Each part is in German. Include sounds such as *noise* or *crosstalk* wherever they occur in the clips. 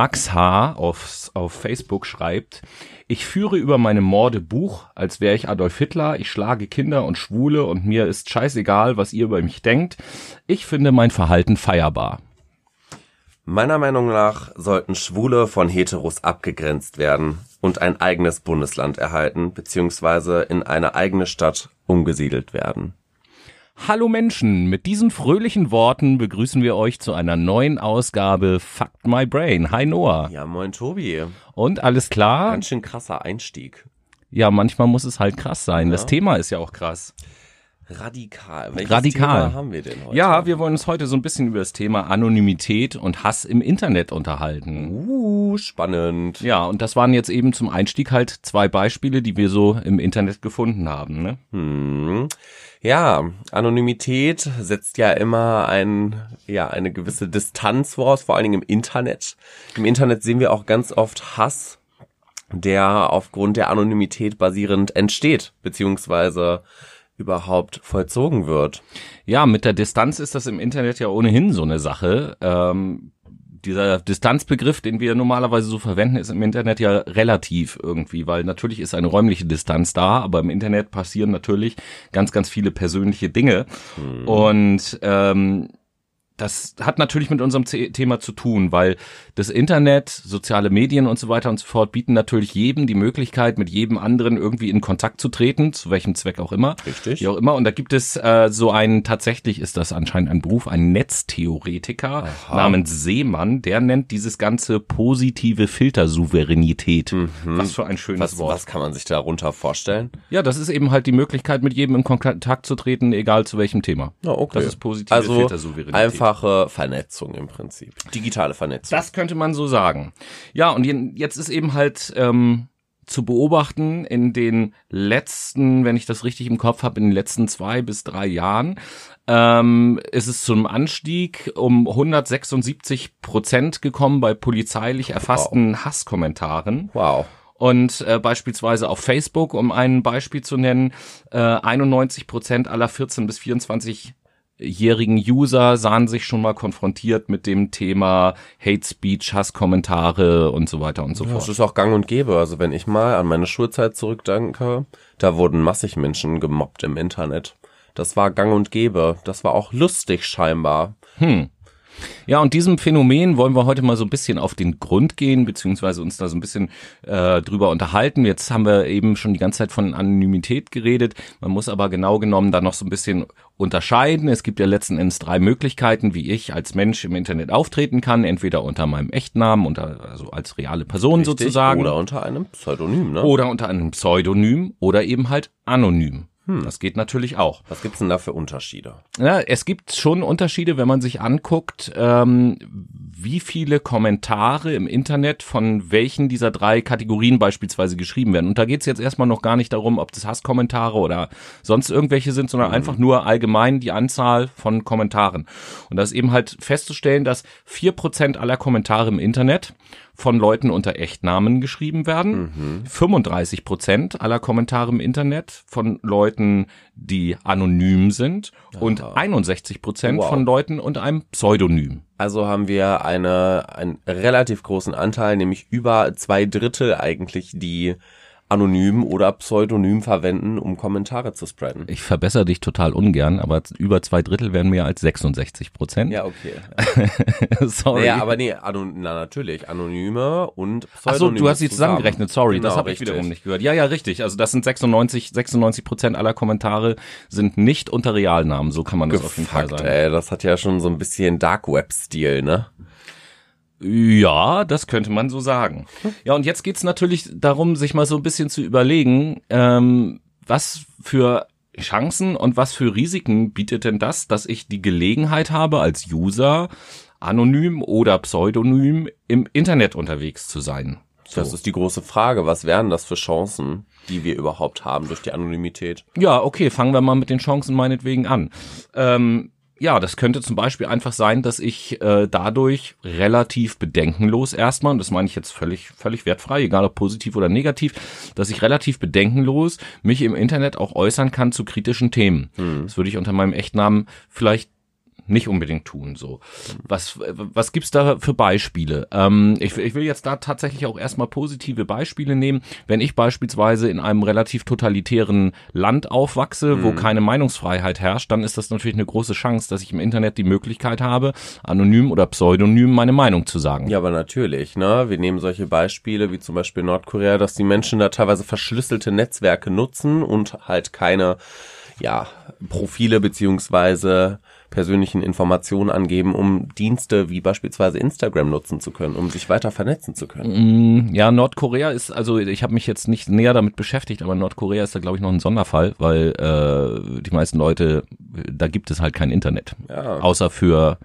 Max H. Auf, auf Facebook schreibt, ich führe über meine Morde Buch, als wäre ich Adolf Hitler, ich schlage Kinder und Schwule und mir ist scheißegal, was ihr über mich denkt. Ich finde mein Verhalten feierbar. Meiner Meinung nach sollten Schwule von Heteros abgegrenzt werden und ein eigenes Bundesland erhalten, beziehungsweise in eine eigene Stadt umgesiedelt werden. Hallo Menschen, mit diesen fröhlichen Worten begrüßen wir euch zu einer neuen Ausgabe Fuck My Brain. Hi Noah. Ja, moin Tobi. Und alles klar? Ganz schön krasser Einstieg. Ja, manchmal muss es halt krass sein. Ja. Das Thema ist ja auch krass. Radikal. Welches Radikal. Thema haben wir denn heute? Ja, wir wollen uns heute so ein bisschen über das Thema Anonymität und Hass im Internet unterhalten. Uh, spannend. Ja, und das waren jetzt eben zum Einstieg halt zwei Beispiele, die wir so im Internet gefunden haben. Ne? Hm. Ja, Anonymität setzt ja immer ein, ja, eine gewisse Distanz voraus, vor allen Dingen im Internet. Im Internet sehen wir auch ganz oft Hass, der aufgrund der Anonymität basierend entsteht, beziehungsweise überhaupt vollzogen wird. Ja, mit der Distanz ist das im Internet ja ohnehin so eine Sache. Ähm, dieser Distanzbegriff, den wir normalerweise so verwenden, ist im Internet ja relativ irgendwie, weil natürlich ist eine räumliche Distanz da, aber im Internet passieren natürlich ganz, ganz viele persönliche Dinge. Mhm. Und ähm, das hat natürlich mit unserem Thema zu tun, weil das Internet, soziale Medien und so weiter und so fort bieten natürlich jedem die Möglichkeit, mit jedem anderen irgendwie in Kontakt zu treten, zu welchem Zweck auch immer. Richtig. Wie auch immer. Und da gibt es äh, so einen, tatsächlich ist das anscheinend ein Beruf, ein Netztheoretiker Aha. namens Seemann, der nennt dieses ganze positive Filtersouveränität. Mhm. Was für ein schönes was, Wort. Was kann man sich darunter vorstellen? Ja, das ist eben halt die Möglichkeit, mit jedem in Kontakt zu treten, egal zu welchem Thema. Oh, okay. Das ist positive also Filtersouveränität. Einfach einfache Vernetzung im Prinzip. Digitale Vernetzung. Das könnte man so sagen. Ja, und jetzt ist eben halt ähm, zu beobachten in den letzten, wenn ich das richtig im Kopf habe, in den letzten zwei bis drei Jahren ähm, ist es zum Anstieg um 176 Prozent gekommen bei polizeilich erfassten wow. Hasskommentaren. Wow. Und äh, beispielsweise auf Facebook, um ein Beispiel zu nennen, äh, 91 Prozent aller 14 bis 24 jährigen User sahen sich schon mal konfrontiert mit dem Thema Hate Speech, Hasskommentare und so weiter und so ja, fort. Das ist auch gang und gäbe. Also wenn ich mal an meine Schulzeit zurückdenke, da wurden massig Menschen gemobbt im Internet. Das war gang und gäbe. Das war auch lustig scheinbar. Hm. Ja, und diesem Phänomen wollen wir heute mal so ein bisschen auf den Grund gehen, beziehungsweise uns da so ein bisschen äh, drüber unterhalten. Jetzt haben wir eben schon die ganze Zeit von Anonymität geredet. Man muss aber genau genommen da noch so ein bisschen unterscheiden. Es gibt ja letzten Endes drei Möglichkeiten, wie ich als Mensch im Internet auftreten kann. Entweder unter meinem Echtnamen, unter, also als reale Person Richtig, sozusagen. Oder unter einem Pseudonym, ne? Oder unter einem Pseudonym oder eben halt anonym. Hm. Das geht natürlich auch. Was gibt's denn da für Unterschiede? Ja, es gibt schon Unterschiede, wenn man sich anguckt, ähm, wie viele Kommentare im Internet von welchen dieser drei Kategorien beispielsweise geschrieben werden. Und da geht's jetzt erstmal noch gar nicht darum, ob das Hasskommentare oder sonst irgendwelche sind, sondern mhm. einfach nur allgemein die Anzahl von Kommentaren. Und das ist eben halt festzustellen, dass vier Prozent aller Kommentare im Internet von Leuten unter Echtnamen geschrieben werden. Mhm. 35 Prozent aller Kommentare im Internet von Leuten, die anonym sind. Aha. Und 61 Prozent wow. von Leuten unter einem Pseudonym. Also haben wir eine, einen relativ großen Anteil, nämlich über zwei Drittel eigentlich, die anonym oder pseudonym verwenden, um Kommentare zu spreaden. Ich verbessere dich total ungern, aber über zwei Drittel wären mehr als 66 Prozent. Ja, okay. *laughs* sorry. Ja, naja, aber nee, anon na, natürlich, anonyme und pseudonyme. Ach so, du hast sie zusammengerechnet, sorry, genau, das habe ich wiederum nicht gehört. Ja, ja, richtig. Also das sind 96, 96 Prozent aller Kommentare sind nicht unter Realnamen, so kann man das Gefuckt, auf jeden Fall sagen. Ey, das hat ja schon so ein bisschen Dark Web Stil, ne? Ja, das könnte man so sagen. Ja, und jetzt geht's natürlich darum, sich mal so ein bisschen zu überlegen, ähm, was für Chancen und was für Risiken bietet denn das, dass ich die Gelegenheit habe, als User anonym oder pseudonym im Internet unterwegs zu sein. So. Das ist die große Frage. Was wären das für Chancen, die wir überhaupt haben durch die Anonymität? Ja, okay, fangen wir mal mit den Chancen meinetwegen an. Ähm, ja, das könnte zum Beispiel einfach sein, dass ich äh, dadurch relativ bedenkenlos erstmal, und das meine ich jetzt völlig, völlig wertfrei, egal ob positiv oder negativ, dass ich relativ bedenkenlos mich im Internet auch äußern kann zu kritischen Themen. Hm. Das würde ich unter meinem Echtnamen vielleicht nicht unbedingt tun. So, was was gibt's da für Beispiele? Ähm, ich, ich will jetzt da tatsächlich auch erstmal positive Beispiele nehmen. Wenn ich beispielsweise in einem relativ totalitären Land aufwachse, mhm. wo keine Meinungsfreiheit herrscht, dann ist das natürlich eine große Chance, dass ich im Internet die Möglichkeit habe, anonym oder pseudonym meine Meinung zu sagen. Ja, aber natürlich. Ne, wir nehmen solche Beispiele wie zum Beispiel Nordkorea, dass die Menschen da teilweise verschlüsselte Netzwerke nutzen und halt keine ja, Profile beziehungsweise persönlichen Informationen angeben, um Dienste wie beispielsweise Instagram nutzen zu können, um sich weiter vernetzen zu können. Mm, ja, Nordkorea ist, also ich habe mich jetzt nicht näher damit beschäftigt, aber Nordkorea ist da glaube ich noch ein Sonderfall, weil äh, die meisten Leute, da gibt es halt kein Internet. Ja. Außer für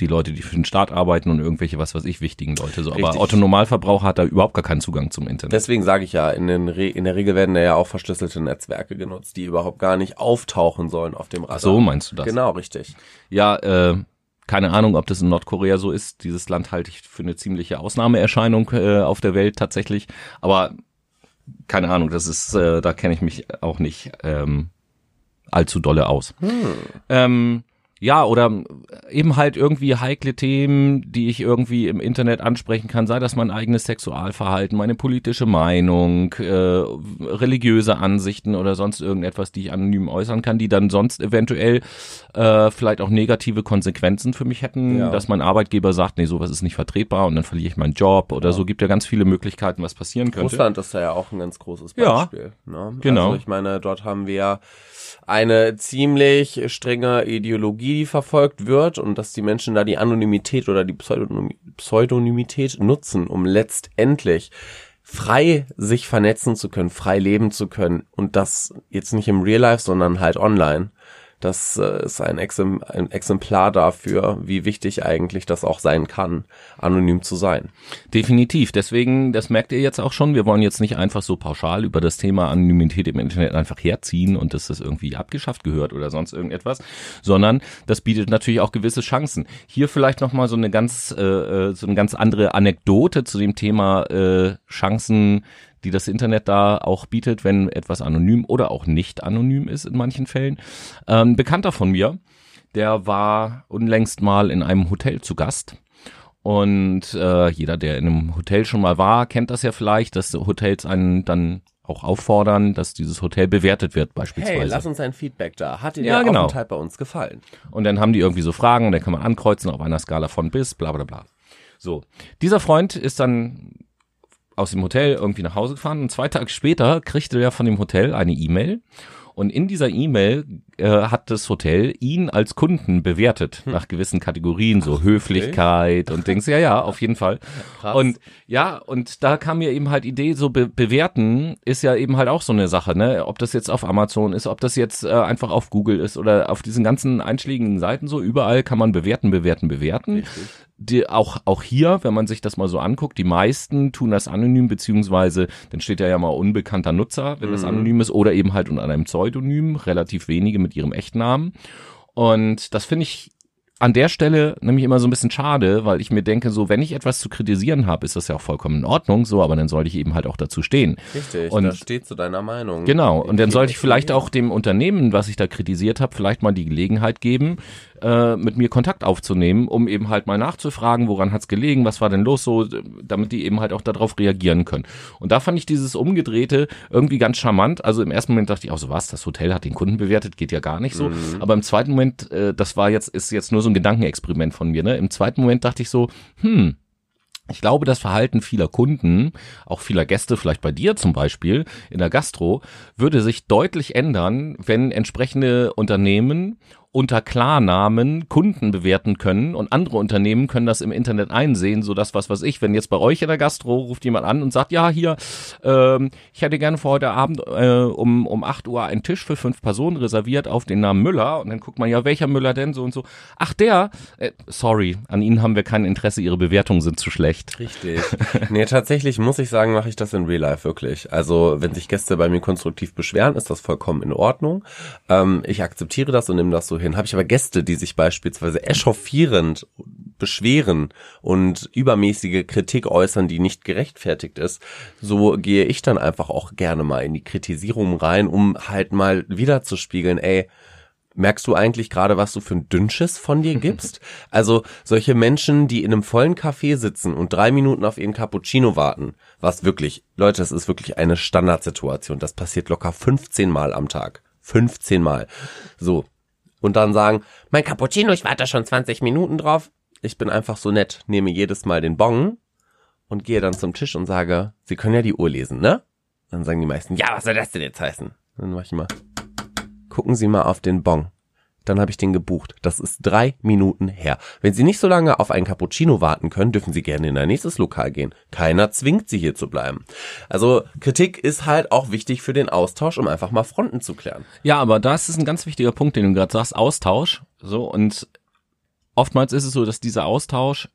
die Leute, die für den Staat arbeiten und irgendwelche, was weiß ich, wichtigen Leute. So. Aber Otto Normalverbraucher hat da überhaupt gar keinen Zugang zum Internet. Deswegen sage ich ja, in, den Re in der Regel werden da ja auch verschlüsselte Netzwerke genutzt, die überhaupt gar nicht auftauchen sollen auf dem Radar. Ach so meinst du das? Genau, richtig. Ja, äh, keine Ahnung, ob das in Nordkorea so ist. Dieses Land halte ich für eine ziemliche Ausnahmeerscheinung äh, auf der Welt tatsächlich. Aber keine Ahnung, das ist, äh, da kenne ich mich auch nicht ähm, allzu dolle aus. Hm. Ähm, ja, oder eben halt irgendwie heikle Themen, die ich irgendwie im Internet ansprechen kann, sei das mein eigenes Sexualverhalten, meine politische Meinung, äh, religiöse Ansichten oder sonst irgendetwas, die ich anonym äußern kann, die dann sonst eventuell äh, vielleicht auch negative Konsequenzen für mich hätten, ja. dass mein Arbeitgeber sagt, nee, sowas ist nicht vertretbar und dann verliere ich meinen Job oder ja. so, gibt ja ganz viele Möglichkeiten, was passieren könnte. Russland ist da ja auch ein ganz großes Beispiel. Ja, ne? genau. Also ich meine, dort haben wir eine ziemlich strenge Ideologie verfolgt wird und dass die Menschen da die Anonymität oder die Pseudonymität nutzen, um letztendlich frei sich vernetzen zu können, frei leben zu können und das jetzt nicht im Real Life, sondern halt online. Das äh, ist ein, Exempl ein Exemplar dafür, wie wichtig eigentlich das auch sein kann, anonym zu sein. Definitiv. Deswegen, das merkt ihr jetzt auch schon, wir wollen jetzt nicht einfach so pauschal über das Thema Anonymität im Internet einfach herziehen und dass das irgendwie abgeschafft gehört oder sonst irgendetwas, sondern das bietet natürlich auch gewisse Chancen. Hier vielleicht nochmal so eine ganz, äh, äh, so eine ganz andere Anekdote zu dem Thema äh, Chancen die das Internet da auch bietet, wenn etwas anonym oder auch nicht anonym ist in manchen Fällen. Ähm, Bekannter von mir, der war unlängst mal in einem Hotel zu Gast. Und äh, jeder, der in einem Hotel schon mal war, kennt das ja vielleicht, dass Hotels einen dann auch auffordern, dass dieses Hotel bewertet wird beispielsweise. Hey, lass uns ein Feedback da. Hat dir ja, der genau. Aufenthalt bei uns gefallen? Und dann haben die irgendwie so Fragen und dann kann man ankreuzen auf einer Skala von bis, bla bla bla. So, dieser Freund ist dann aus dem Hotel irgendwie nach Hause gefahren und zwei Tage später kriegte er von dem Hotel eine E-Mail und in dieser E-Mail äh, hat das Hotel ihn als Kunden bewertet hm. nach gewissen Kategorien, so Ach, Höflichkeit okay. und Dings. Ja, ja, *laughs* auf jeden Fall. Krass. Und ja, und da kam mir eben halt Idee, so be bewerten ist ja eben halt auch so eine Sache, ne? Ob das jetzt auf Amazon ist, ob das jetzt äh, einfach auf Google ist oder auf diesen ganzen einschlägigen Seiten so, überall kann man bewerten, bewerten, bewerten. Richtig die, auch, auch hier, wenn man sich das mal so anguckt, die meisten tun das anonym, beziehungsweise dann steht ja ja mal unbekannter Nutzer, wenn mhm. das anonym ist, oder eben halt unter einem Pseudonym, relativ wenige mit ihrem Echtnamen. Und das finde ich an der Stelle nämlich immer so ein bisschen schade, weil ich mir denke, so wenn ich etwas zu kritisieren habe, ist das ja auch vollkommen in Ordnung, so, aber dann sollte ich eben halt auch dazu stehen. Richtig, und das steht zu deiner Meinung. Genau, und dann sollte ich vielleicht auch dem Unternehmen, was ich da kritisiert habe, vielleicht mal die Gelegenheit geben, äh, mit mir Kontakt aufzunehmen, um eben halt mal nachzufragen, woran hat's gelegen, was war denn los so, damit die eben halt auch darauf reagieren können. Und da fand ich dieses Umgedrehte irgendwie ganz charmant. Also im ersten Moment dachte ich auch so, was, das Hotel hat den Kunden bewertet, geht ja gar nicht so. Mhm. Aber im zweiten Moment, äh, das war jetzt, ist jetzt nur so ein Gedankenexperiment von mir, ne? Im zweiten Moment dachte ich so, hm, ich glaube, das Verhalten vieler Kunden, auch vieler Gäste, vielleicht bei dir zum Beispiel in der Gastro, würde sich deutlich ändern, wenn entsprechende Unternehmen unter Klarnamen Kunden bewerten können und andere Unternehmen können das im Internet einsehen, so dass was weiß ich, wenn jetzt bei euch in der Gastro ruft jemand an und sagt, ja hier, ähm, ich hätte gerne für heute Abend äh, um um acht Uhr einen Tisch für fünf Personen reserviert auf den Namen Müller und dann guckt man ja, welcher Müller denn so und so. Ach der, äh, sorry, an Ihnen haben wir kein Interesse, Ihre Bewertungen sind zu schlecht. Richtig. nee, tatsächlich muss ich sagen, mache ich das in Real Life wirklich. Also wenn sich Gäste bei mir konstruktiv beschweren, ist das vollkommen in Ordnung. Ähm, ich akzeptiere das und nehme das so hin hin. Habe ich aber Gäste, die sich beispielsweise echauffierend beschweren und übermäßige Kritik äußern, die nicht gerechtfertigt ist, so gehe ich dann einfach auch gerne mal in die Kritisierung rein, um halt mal wieder zu spiegeln, ey, Merkst du eigentlich gerade, was du für ein Dünnschiss von dir gibst? *laughs* Also solche Menschen, die in einem vollen Café sitzen und drei Minuten auf ihren Cappuccino warten, was wirklich, Leute, das ist wirklich eine Standardsituation. Das passiert locker 15 Mal am Tag. 15 Mal. So. Und dann sagen, mein Cappuccino, ich warte schon 20 Minuten drauf. Ich bin einfach so nett, nehme jedes Mal den Bon und gehe dann zum Tisch und sage, Sie können ja die Uhr lesen, ne? Dann sagen die meisten, ja, was soll das denn jetzt heißen? Dann mach ich mal, gucken Sie mal auf den Bon. Dann habe ich den gebucht. Das ist drei Minuten her. Wenn Sie nicht so lange auf einen Cappuccino warten können, dürfen Sie gerne in ein nächstes Lokal gehen. Keiner zwingt Sie hier zu bleiben. Also Kritik ist halt auch wichtig für den Austausch, um einfach mal Fronten zu klären. Ja, aber das ist ein ganz wichtiger Punkt, den du gerade sagst, Austausch. So, und oftmals ist es so, dass dieser Austausch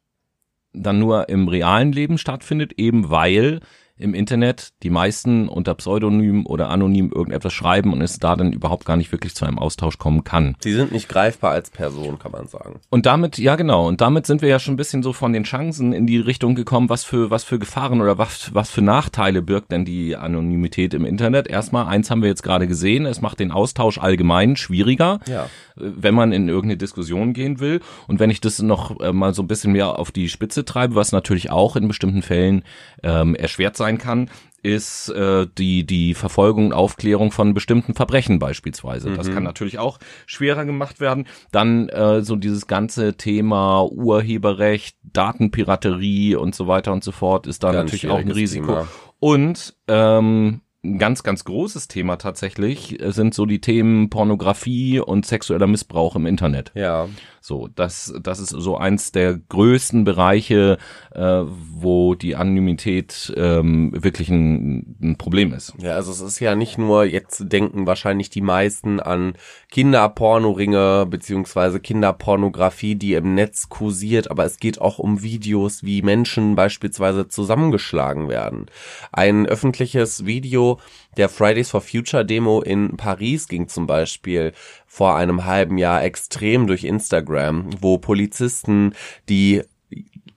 dann nur im realen Leben stattfindet, eben weil im Internet die meisten unter Pseudonym oder anonym irgendetwas schreiben und es da dann überhaupt gar nicht wirklich zu einem Austausch kommen kann. Sie sind nicht greifbar als Person, kann man sagen. Und damit, ja genau, und damit sind wir ja schon ein bisschen so von den Chancen in die Richtung gekommen, was für, was für Gefahren oder was, was für Nachteile birgt denn die Anonymität im Internet. Erstmal, eins haben wir jetzt gerade gesehen, es macht den Austausch allgemein schwieriger, Ja. wenn man in irgendeine Diskussion gehen will. Und wenn ich das noch äh, mal so ein bisschen mehr auf die Spitze treibe, was natürlich auch in bestimmten Fällen ähm, erschwert sein kann, ist äh, die die Verfolgung und Aufklärung von bestimmten Verbrechen beispielsweise. Das kann natürlich auch schwerer gemacht werden. Dann äh, so dieses ganze Thema Urheberrecht, Datenpiraterie und so weiter und so fort ist da Ganz natürlich auch ein Risiko. Thema. Und ähm, ein ganz, ganz großes Thema tatsächlich äh, sind so die Themen Pornografie und sexueller Missbrauch im Internet. Ja. So, das, das ist so eins der größten Bereiche, äh, wo die Anonymität ähm, wirklich ein, ein Problem ist. Ja, also es ist ja nicht nur, jetzt denken wahrscheinlich die meisten an Kinderpornoringe beziehungsweise Kinderpornografie, die im Netz kursiert, aber es geht auch um Videos, wie Menschen beispielsweise zusammengeschlagen werden. Ein öffentliches Video der Fridays for Future Demo in Paris ging zum Beispiel vor einem halben Jahr extrem durch Instagram, wo Polizisten die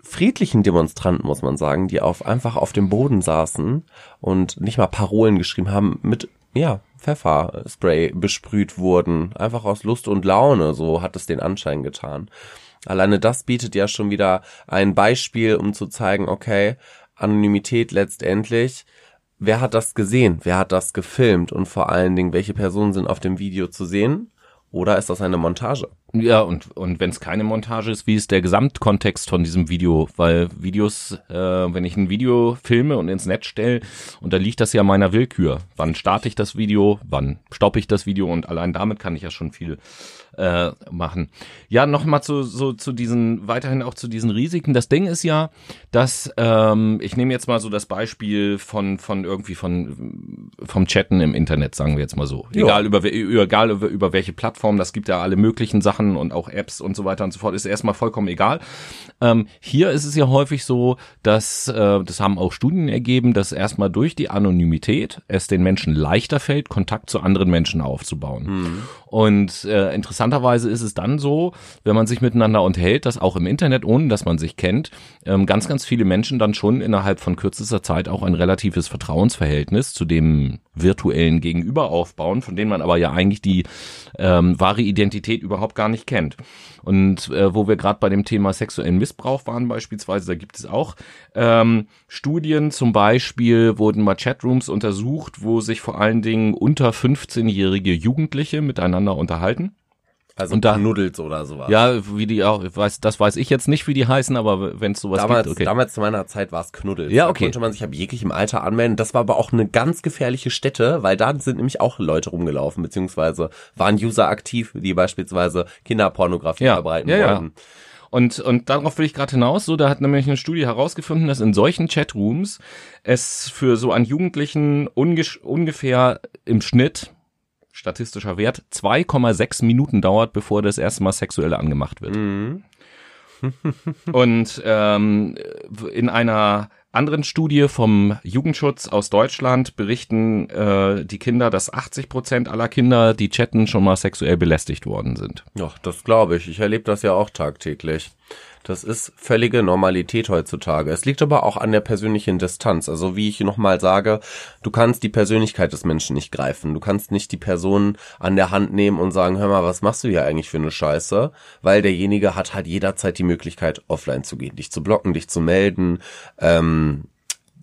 friedlichen Demonstranten, muss man sagen, die auf einfach auf dem Boden saßen und nicht mal Parolen geschrieben haben, mit ja, Pfefferspray besprüht wurden, einfach aus Lust und Laune, so hat es den Anschein getan. Alleine das bietet ja schon wieder ein Beispiel, um zu zeigen, okay, Anonymität letztendlich, wer hat das gesehen, wer hat das gefilmt und vor allen Dingen, welche Personen sind auf dem Video zu sehen? Oder ist das eine Montage? Ja, und, und wenn es keine Montage ist, wie ist der Gesamtkontext von diesem Video? Weil Videos, äh, wenn ich ein Video filme und ins Netz stelle, unterliegt das ja meiner Willkür. Wann starte ich das Video, wann stoppe ich das Video und allein damit kann ich ja schon viel äh, machen. Ja, nochmal zu, so, zu diesen, weiterhin auch zu diesen Risiken. Das Ding ist ja, dass, ähm, ich nehme jetzt mal so das Beispiel von, von irgendwie von, vom Chatten im Internet, sagen wir jetzt mal so. Egal über, egal über, über welche Plattform, das gibt ja alle möglichen Sachen und auch Apps und so weiter und so fort, ist erstmal vollkommen egal. Ähm, hier ist es ja häufig so, dass, äh, das haben auch Studien ergeben, dass erstmal durch die Anonymität es den Menschen leichter fällt, Kontakt zu anderen Menschen aufzubauen. Und äh, interessanterweise ist es dann so, wenn man sich miteinander unterhält, dass auch im Internet, ohne dass man sich kennt, ähm, ganz, ganz viele Menschen dann schon innerhalb von kürzester Zeit auch ein relatives Vertrauensverhältnis zu dem virtuellen Gegenüber aufbauen, von denen man aber ja eigentlich die ähm, wahre Identität überhaupt gar nicht kennt. Und äh, wo wir gerade bei dem Thema sexuellen Missbrauch waren beispielsweise, da gibt es auch ähm, Studien, zum Beispiel wurden mal Chatrooms untersucht, wo sich vor allen Dingen unter 15-jährige Jugendliche miteinander unterhalten. Also Und da- Knuddels oder sowas. Ja, wie die auch, ich weiß, das weiß ich jetzt nicht, wie die heißen, aber wenn es sowas Damals, gibt, okay. damals zu meiner Zeit war es Knuddels. Ja, Da okay. konnte man sich ab jeglichem Alter anmelden. Das war aber auch eine ganz gefährliche Stätte, weil da sind nämlich auch Leute rumgelaufen, beziehungsweise waren User aktiv, die beispielsweise Kinderpornografie Ja, verbreiten ja, ja. wollten. Und, und darauf will ich gerade hinaus. So, da hat nämlich eine Studie herausgefunden, dass in solchen Chatrooms es für so an Jugendlichen ungefähr im Schnitt statistischer Wert 2,6 Minuten dauert, bevor das erste Mal sexuell angemacht wird. Mhm. *laughs* Und ähm, in einer anderen Studie vom Jugendschutz aus Deutschland berichten äh, die Kinder, dass 80 Prozent aller Kinder, die chatten, schon mal sexuell belästigt worden sind. Ja, das glaube ich. Ich erlebe das ja auch tagtäglich. Das ist völlige Normalität heutzutage. Es liegt aber auch an der persönlichen Distanz. Also wie ich nochmal sage, du kannst die Persönlichkeit des Menschen nicht greifen. Du kannst nicht die Person an der Hand nehmen und sagen, hör mal, was machst du hier eigentlich für eine Scheiße? Weil derjenige hat halt jederzeit die Möglichkeit, offline zu gehen, dich zu blocken, dich zu melden, ähm,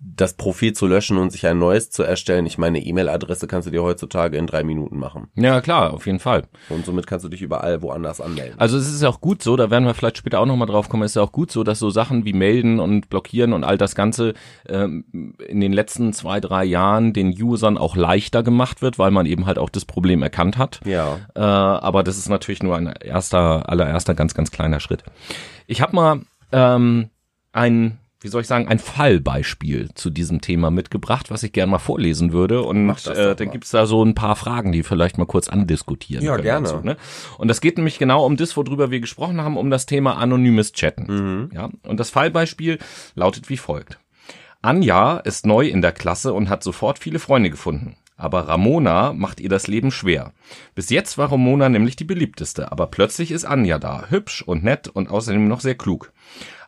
das Profil zu löschen und sich ein neues zu erstellen. Ich meine, E-Mail-Adresse kannst du dir heutzutage in drei Minuten machen. Ja, klar, auf jeden Fall. Und somit kannst du dich überall woanders anmelden. Also es ist ja auch gut so, da werden wir vielleicht später auch nochmal drauf kommen, es ist ja auch gut so, dass so Sachen wie melden und blockieren und all das Ganze ähm, in den letzten zwei, drei Jahren den Usern auch leichter gemacht wird, weil man eben halt auch das Problem erkannt hat. Ja. Äh, aber das ist natürlich nur ein erster, allererster ganz, ganz kleiner Schritt. Ich habe mal ähm, ein wie soll ich sagen, ein Fallbeispiel zu diesem Thema mitgebracht, was ich gerne mal vorlesen würde. Und äh, dann gibt's da so ein paar Fragen, die vielleicht mal kurz andiskutieren Ja, gerne. dazu, ne? Und das geht nämlich genau um das, worüber wir gesprochen haben, um das Thema anonymes Chatten. Mhm. Ja? Und das Fallbeispiel lautet wie folgt. Anja ist neu in der Klasse und hat sofort viele Freunde gefunden. Aber Ramona macht ihr das Leben schwer. Bis jetzt war Ramona nämlich die beliebteste, aber plötzlich ist Anja da, hübsch und nett und außerdem noch sehr klug.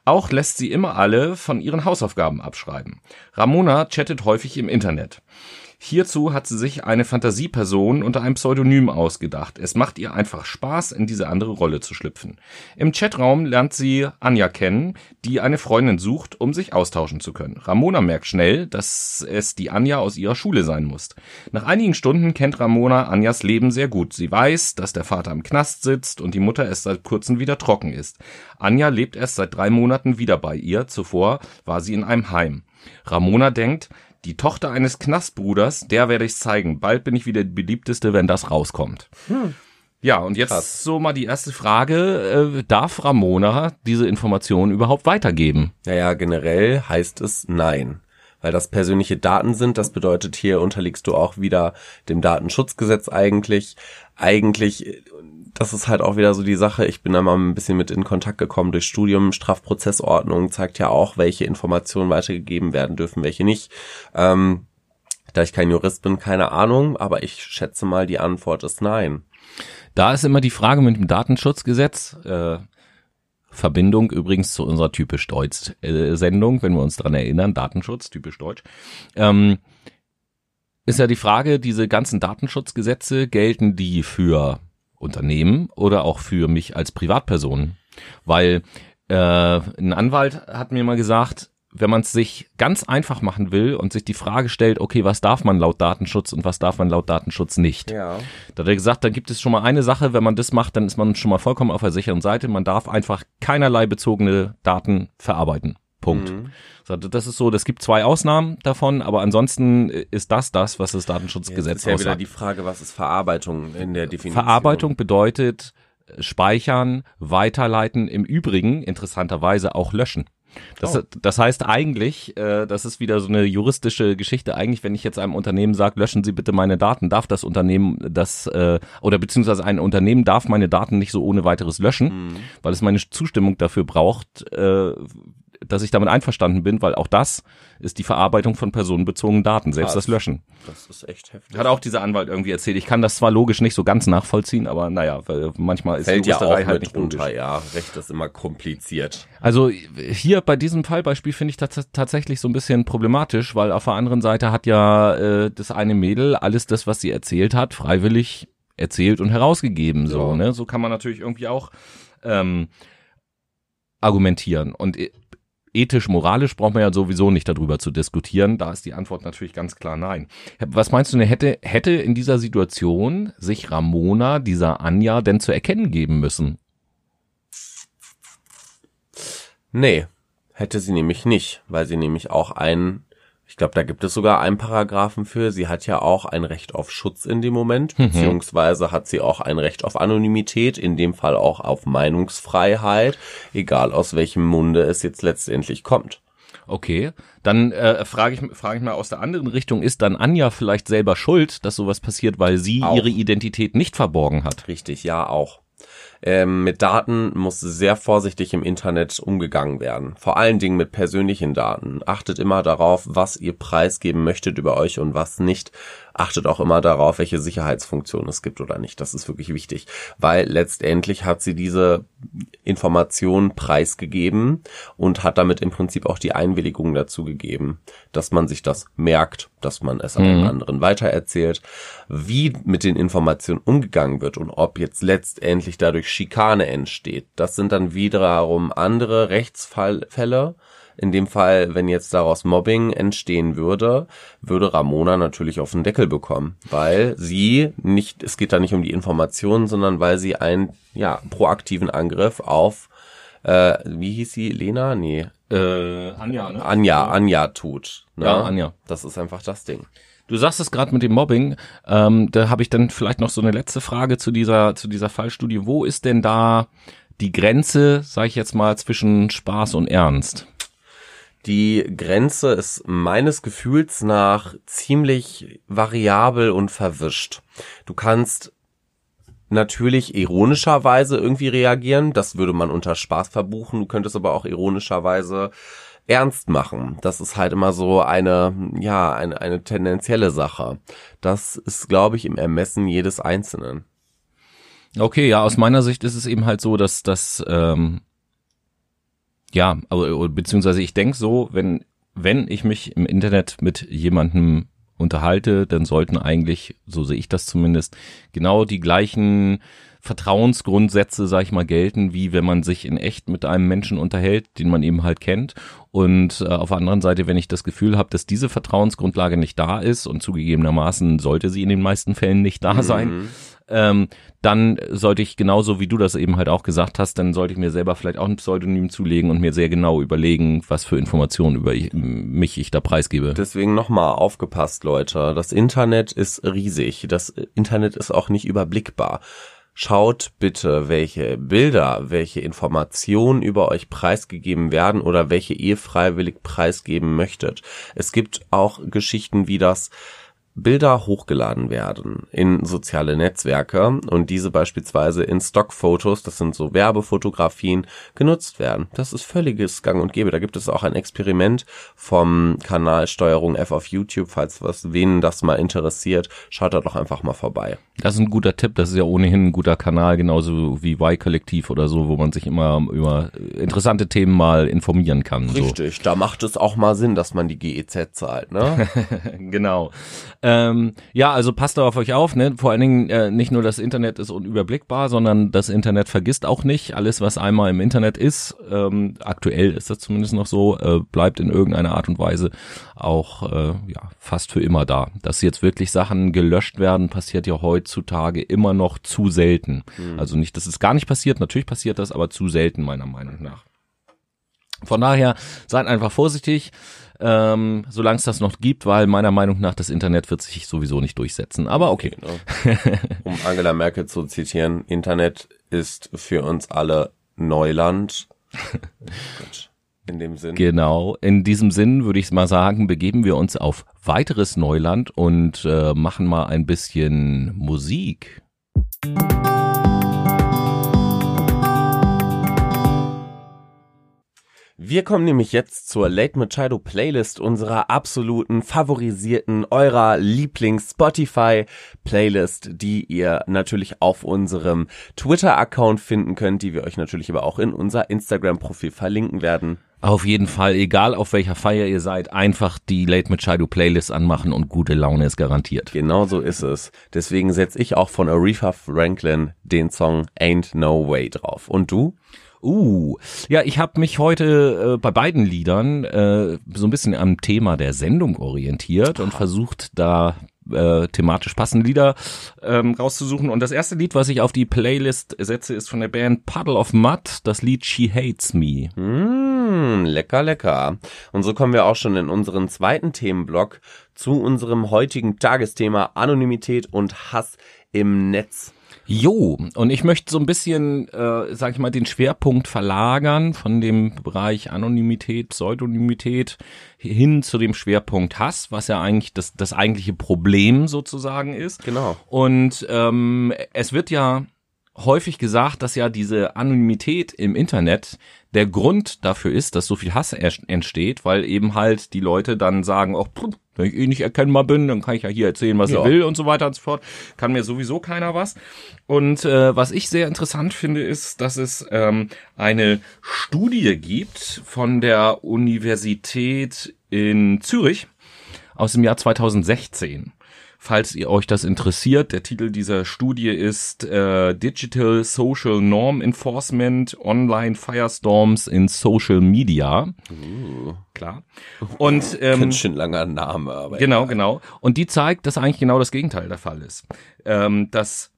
Auch lässt sie immer alle von ihren Hausaufgaben abschreiben. Ramona chattet häufig im Internet. Hierzu hat sie sich eine Fantasieperson unter einem Pseudonym ausgedacht. Es macht ihr einfach Spaß, in diese andere Rolle zu schlüpfen. Im Chatraum lernt sie Anja kennen, die eine Freundin sucht, um sich austauschen zu können. Ramona merkt schnell, dass es die Anja aus ihrer Schule sein muss. Nach einigen Stunden kennt Ramona Anjas Leben sehr gut. Sie weiß, dass der Vater im Knast sitzt und die Mutter erst seit kurzem wieder trocken ist. Anja lebt erst seit drei Monaten wieder bei ihr. Zuvor war sie in einem Heim. Ramona denkt, die Tochter eines Knastbruders, der werde ich zeigen. Bald bin ich wieder die beliebteste, wenn das rauskommt. Ja, und jetzt Krass. so mal die erste Frage. Äh, darf Ramona diese Informationen überhaupt weitergeben? Naja, generell heißt es nein. Weil das persönliche Daten sind, das bedeutet, hier unterliegst du auch wieder dem Datenschutzgesetz eigentlich. Eigentlich, das ist halt auch wieder so die Sache, ich bin da mal ein bisschen mit in Kontakt gekommen durch Studium, Strafprozessordnung zeigt ja auch, welche Informationen weitergegeben werden dürfen, welche nicht. Ähm, da ich kein Jurist bin, keine Ahnung, aber ich schätze mal, die Antwort ist nein. Da ist immer die Frage mit dem Datenschutzgesetz. Äh, Verbindung übrigens zu unserer typisch Deutsch äh, Sendung, wenn wir uns dran erinnern, Datenschutz, typisch Deutsch. Ähm, ist ja die Frage, diese ganzen Datenschutzgesetze, gelten die für Unternehmen oder auch für mich als Privatperson? Weil äh, ein Anwalt hat mir mal gesagt, wenn man es sich ganz einfach machen will und sich die Frage stellt, okay, was darf man laut Datenschutz und was darf man laut Datenschutz nicht? Ja. Da hat er gesagt, da gibt es schon mal eine Sache, wenn man das macht, dann ist man schon mal vollkommen auf der sicheren Seite. Man darf einfach keinerlei bezogene Daten verarbeiten. Punkt. Mhm. Das ist so, das gibt zwei Ausnahmen davon, aber ansonsten ist das das, was das Jetzt Datenschutzgesetz ist ja wieder aussagt. die Frage, was ist Verarbeitung in der Definition? Verarbeitung bedeutet äh, speichern, weiterleiten, im Übrigen interessanterweise auch löschen. Das, Oh. das heißt eigentlich, äh, das ist wieder so eine juristische Geschichte. Eigentlich, wenn ich jetzt einem Unternehmen sage, löschen Sie bitte meine Daten, darf das Unternehmen das äh, oder beziehungsweise ein Unternehmen darf meine Daten nicht so ohne weiteres löschen, Mhm. weil es meine Zustimmung dafür braucht, äh, dass ich damit einverstanden bin, weil auch das ist die Verarbeitung von personenbezogenen Daten, selbst Krass. das Löschen. Das ist echt heftig. Hat auch dieser Anwalt irgendwie erzählt. Ich kann das zwar logisch nicht so ganz nachvollziehen, aber naja, weil manchmal ist Fällt ja auch Juristerei halt mit nicht logisch. drunter, ja. Recht ist immer kompliziert. Also hier bei diesem Fallbeispiel finde ich das tatsächlich so ein bisschen problematisch, weil auf der anderen Seite hat ja äh, das eine Mädel alles das, was sie erzählt hat, freiwillig erzählt und herausgegeben. So, Ja. ne? So kann man natürlich irgendwie auch ähm, argumentieren. Und e- ethisch, moralisch braucht man ja sowieso nicht darüber zu diskutieren. Da ist die Antwort natürlich ganz klar nein. Was meinst du, denn, hätte, hätte in dieser Situation sich Ramona dieser Anja denn zu erkennen geben müssen? Nee, hätte sie nämlich nicht, weil sie nämlich auch einen, ich glaube, da gibt es sogar einen Paragraphen für, sie hat ja auch ein Recht auf Schutz in dem Moment, Mhm. beziehungsweise hat sie auch ein Recht auf Anonymität, in dem Fall auch auf Meinungsfreiheit, egal aus welchem Munde es jetzt letztendlich kommt. Okay, dann äh, frage ich, frage ich mal aus der anderen Richtung, ist dann Anja vielleicht selber schuld, dass sowas passiert, weil sie Auch. ihre Identität nicht verborgen hat? Richtig, ja auch. Ähm, mit Daten muss sehr vorsichtig im Internet umgegangen werden. Vor allen Dingen mit persönlichen Daten. Achtet immer darauf, was ihr preisgeben möchtet über euch und was nicht. Achtet auch immer darauf, welche Sicherheitsfunktion es gibt oder nicht. Das ist wirklich wichtig, weil letztendlich hat sie diese Information preisgegeben und hat damit im Prinzip auch die Einwilligung dazu gegeben, dass man sich das merkt, dass man es an mhm. anderen weitererzählt, wie mit den Informationen umgegangen wird und ob jetzt letztendlich dadurch Schikane entsteht. Das sind dann wiederum andere Rechtsfälle, in dem Fall, wenn jetzt daraus Mobbing entstehen würde, würde Ramona natürlich auf den Deckel bekommen, weil sie nicht, es geht da nicht um die Informationen, sondern weil sie einen, ja, proaktiven Angriff auf, äh, wie hieß sie, Lena? Nee. Äh, Anja, ne? Anja, Anja tut. Ne? Ja, Anja. Das ist einfach das Ding. Du sagst es gerade mit dem Mobbing. Ähm, da habe ich dann vielleicht noch so eine letzte Frage zu dieser zu dieser Fallstudie. Wo ist denn da die Grenze, sage ich jetzt mal, zwischen Spaß und Ernst? Die Grenze ist meines Gefühls nach ziemlich variabel und verwischt. Du kannst natürlich ironischerweise irgendwie reagieren, das würde man unter Spaß verbuchen, du könntest aber auch ironischerweise ernst machen. Das ist halt immer so eine, ja, eine, eine tendenzielle Sache. Das ist, glaube ich, im Ermessen jedes Einzelnen. Okay, ja, aus meiner Sicht ist es eben halt so, dass das ähm, ja, also, beziehungsweise ich denke so, wenn, wenn ich mich im Internet mit jemandem unterhalte, dann sollten eigentlich, so sehe ich das zumindest, genau die gleichen Vertrauensgrundsätze, sag ich mal, gelten, wie wenn man sich in echt mit einem Menschen unterhält, den man eben halt kennt. Und äh, auf der anderen Seite, wenn ich das Gefühl habe, dass diese Vertrauensgrundlage nicht da ist und zugegebenermaßen sollte sie in den meisten Fällen nicht da sein, mhm ähm, dann sollte ich genauso wie du das eben halt auch gesagt hast, dann sollte ich mir selber vielleicht auch ein Pseudonym zulegen und mir sehr genau überlegen, was für Informationen über mich ich da preisgebe. Deswegen nochmal aufgepasst, Leute. Das Internet ist riesig. Das Internet ist auch nicht überblickbar. Schaut bitte, welche Bilder, welche Informationen über euch preisgegeben werden oder welche ihr freiwillig preisgeben möchtet. Es gibt auch Geschichten wie das Bilder hochgeladen werden in soziale Netzwerke und diese beispielsweise in Stockfotos, das sind so Werbefotografien, genutzt werden. Das ist völliges Gang und Gäbe. Da gibt es auch ein Experiment vom Kanal Steuerung F auf YouTube, falls was wen das mal interessiert, schaut da doch einfach mal vorbei. Das ist ein guter Tipp, das ist ja ohnehin ein guter Kanal, genauso wie Y-Kollektiv oder so, wo man sich immer über interessante Themen mal informieren kann. Richtig, so. da macht es auch mal Sinn, dass man die GEZ zahlt, ne? *laughs* genau. Ähm, ja, also passt da auf euch auf, ne? Vor allen Dingen äh, nicht nur das Internet ist unüberblickbar, sondern das Internet vergisst auch nicht. Alles, was einmal im Internet ist, ähm, aktuell ist das zumindest noch so, äh, bleibt in irgendeiner Art und Weise auch äh, ja fast für immer da. Dass jetzt wirklich Sachen gelöscht werden, passiert ja heutzutage immer noch zu selten. Mhm. Also nicht, dass es gar nicht passiert, natürlich passiert das, aber zu selten meiner Meinung nach. Von daher seid einfach vorsichtig ähm, solange es das noch gibt, weil meiner Meinung nach das Internet wird sich sowieso nicht durchsetzen. Aber okay. Genau. Um Angela Merkel zu zitieren, Internet ist für uns alle Neuland. In dem Sinn. Genau, in diesem Sinn würde ich mal sagen, begeben wir uns auf weiteres Neuland und äh, machen mal ein bisschen Musik. Musik Wir kommen nämlich jetzt zur Late Machado Playlist unserer absoluten favorisierten, eurer Lieblings-Spotify-Playlist, die ihr natürlich auf unserem Twitter-Account finden könnt, die wir euch natürlich aber auch in unser Instagram-Profil verlinken werden. Auf jeden Fall, egal auf welcher Feier ihr seid, einfach die Late Machado Playlist anmachen und gute Laune ist garantiert. Genau so ist es. Deswegen setze ich auch von Aretha Franklin den Song Ain't No Way drauf. Und du? Uh, ja, ich habe mich heute äh, bei beiden Liedern äh, so ein bisschen am Thema der Sendung orientiert und versucht da äh, thematisch passende Lieder ähm, rauszusuchen. Und das erste Lied, was ich auf die Playlist setze, ist von der Band Puddle of Mud, das Lied She Hates Me. Mm, lecker, lecker. Und so kommen wir auch schon in unseren zweiten Themenblock zu unserem heutigen Tagesthema Anonymität und Hass im Netz. Jo, und ich möchte so ein bisschen, äh, sag ich mal, den Schwerpunkt verlagern von dem Bereich Anonymität, Pseudonymität hin zu dem Schwerpunkt Hass, was ja eigentlich das, das eigentliche Problem sozusagen ist. Genau. Und ähm, es wird ja häufig gesagt, dass ja diese Anonymität im Internet der Grund dafür ist, dass so viel Hass entsteht, weil eben halt die Leute dann sagen, oh, wenn ich eh nicht erkennbar bin, dann kann ich ja hier erzählen, was ja. ich will und so weiter und so fort. Kann mir sowieso keiner was. Und äh, was ich sehr interessant finde, ist, dass es ähm, eine Studie gibt von der Universität in Zürich aus dem Jahr 2016 falls ihr euch das interessiert. Der Titel dieser Studie ist äh, Digital Social Norm Enforcement Online Firestorms in Social Media. Uh. Klar. Und ähm, Ganz schön langer Name, aber genau, ja. genau. Und die zeigt, dass eigentlich genau das Gegenteil der Fall ist. Ähm, dass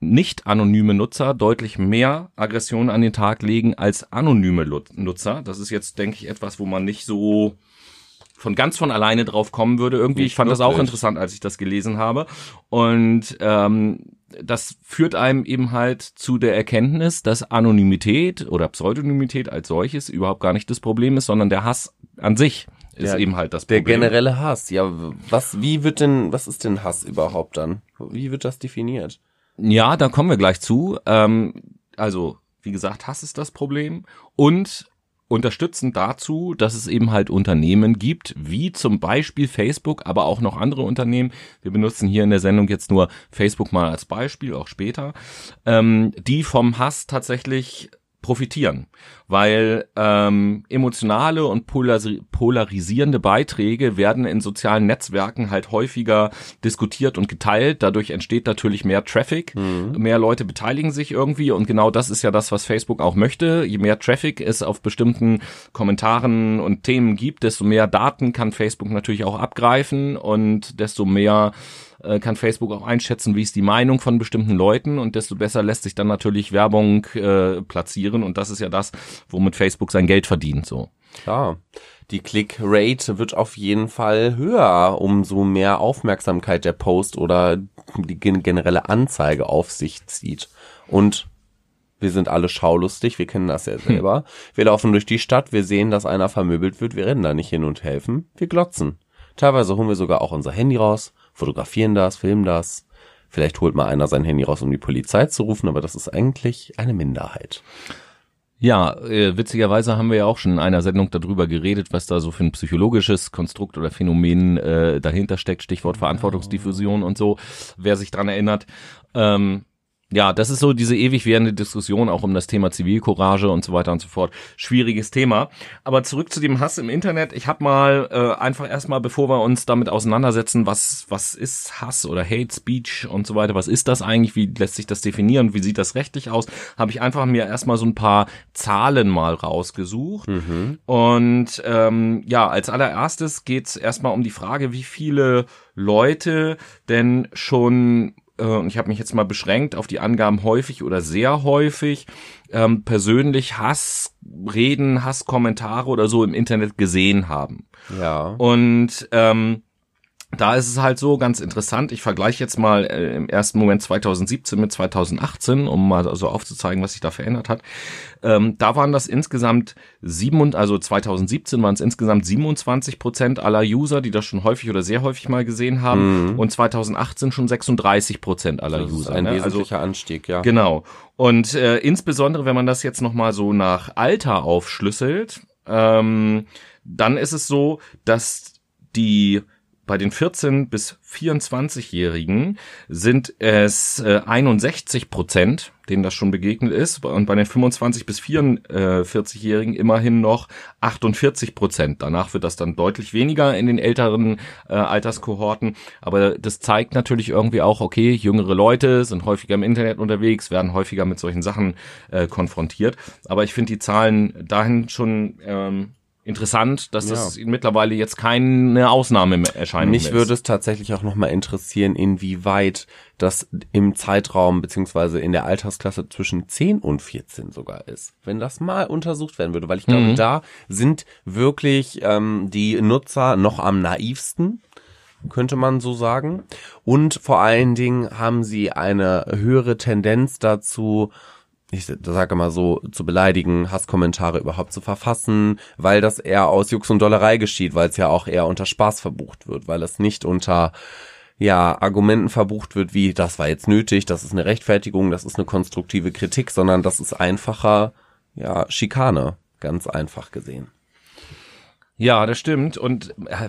nicht anonyme Nutzer deutlich mehr Aggressionen an den Tag legen als anonyme Nutzer. Das ist jetzt, denke ich, etwas, wo man nicht so von ganz von alleine drauf kommen würde. Irgendwie, Nicht ich fand wirklich. das auch interessant, als ich das gelesen habe. Und ähm, das führt einem eben halt zu der Erkenntnis, dass Anonymität oder Pseudonymität als solches überhaupt gar nicht das Problem ist, sondern der Hass an sich ist ja, eben halt das Problem. Der generelle Hass, ja, was, wie wird denn, was ist denn Hass überhaupt dann? Wie wird das definiert? Ja, da kommen wir gleich zu. Ähm, also, wie gesagt, Hass ist das Problem und unterstützend dazu, dass es eben halt Unternehmen gibt, wie zum Beispiel Facebook, aber auch noch andere Unternehmen. Wir benutzen hier in der Sendung jetzt nur Facebook mal als Beispiel, auch später, ähm, die vom Hass tatsächlich profitieren, weil ähm, emotionale und polarisierende Beiträge werden in sozialen Netzwerken halt häufiger diskutiert und geteilt. Dadurch entsteht natürlich mehr Traffic, mhm. mehr Leute beteiligen sich irgendwie und genau das ist ja das, was Facebook auch möchte. Je mehr Traffic es auf bestimmten Kommentaren und Themen gibt, desto mehr Daten kann Facebook natürlich auch abgreifen und desto mehr äh, kann Facebook auch einschätzen, wie ist die Meinung von bestimmten Leuten und desto besser lässt sich dann natürlich Werbung äh, platzieren und das ist ja das, womit Facebook sein Geld verdient, so. Klar. Die Click-Rate wird auf jeden Fall höher, umso mehr Aufmerksamkeit der Post oder die generelle Anzeige auf sich zieht. Und wir sind alle schaulustig, wir kennen das ja selber. Hm. Wir laufen durch die Stadt, wir sehen, dass einer vermöbelt wird, wir rennen da nicht hin und helfen, wir glotzen. Teilweise holen wir sogar auch unser Handy raus, fotografieren das, filmen das. Vielleicht holt mal einer sein Handy raus, um die Polizei zu rufen, aber das ist eigentlich eine Minderheit. Ja, äh, witzigerweise haben wir ja auch schon in einer Sendung darüber geredet, was da so für ein psychologisches Konstrukt oder Phänomen äh, dahinter steckt, Stichwort Verantwortungsdiffusion und so, wer sich dran erinnert. Ähm, ja, das ist so diese ewig währende Diskussion auch um das Thema Zivilcourage und so weiter und so fort. Schwieriges Thema. Aber zurück zu dem Hass im Internet. Ich habe mal äh, einfach erstmal, bevor wir uns damit auseinandersetzen, was was ist Hass oder Hate Speech und so weiter, was ist das eigentlich, wie lässt sich das definieren, wie sieht das rechtlich aus, habe ich einfach mir erstmal so ein paar Zahlen mal rausgesucht. Mhm. Und ähm, ja, als allererstes geht's erstmal um die Frage, wie viele Leute denn schon äh, und ich habe mich jetzt mal beschränkt auf die Angaben häufig oder sehr häufig, ähm, persönlich Hassreden, Hasskommentare oder so im Internet gesehen haben. Ja. Und ähm, da ist es halt so ganz interessant. Ich vergleiche jetzt mal äh, im ersten Moment 2017 mit 2018, um mal so aufzuzeigen, was sich da verändert hat. Ähm, da waren das insgesamt sieben, also 2017 waren es insgesamt 27 Prozent aller User, die das schon häufig oder sehr häufig mal gesehen haben, mhm. und 2018 schon 36 Prozent aller das User. Ist ein ne? wesentlicher also, Anstieg, ja. Genau. Und äh, insbesondere, wenn man das jetzt noch mal so nach Alter aufschlüsselt, ähm, dann ist es so, dass die bei den 14 bis 24-Jährigen sind es äh, 61 Prozent, denen das schon begegnet ist, und bei den 25 bis 44-Jährigen immerhin noch 48 Prozent. Danach wird das dann deutlich weniger in den älteren äh, Alterskohorten, aber das zeigt natürlich irgendwie auch, okay, jüngere Leute sind häufiger im Internet unterwegs, werden häufiger mit solchen Sachen äh, konfrontiert. Aber ich finde die Zahlen dahin schon ähm, interessant, dass ja. das mittlerweile jetzt keine Ausnahme erscheint. Mich würde es tatsächlich auch nochmal interessieren, inwieweit das im Zeitraum beziehungsweise in der Altersklasse zwischen 10 und 14 sogar ist. Wenn das mal untersucht werden würde, weil ich glaube, mhm. da sind wirklich ähm, die Nutzer noch am naivsten könnte man so sagen. Und vor allen Dingen haben sie eine höhere Tendenz dazu, ich sage mal so, zu beleidigen, Hasskommentare überhaupt zu verfassen, weil das eher aus Jux und Dollerei geschieht, weil es ja auch eher unter Spaß verbucht wird, weil es nicht unter ja, Argumenten verbucht wird wie, das war jetzt nötig, das ist eine Rechtfertigung, das ist eine konstruktive Kritik, sondern das ist einfacher, ja, Schikane, ganz einfach gesehen. Ja, das stimmt. Und äh,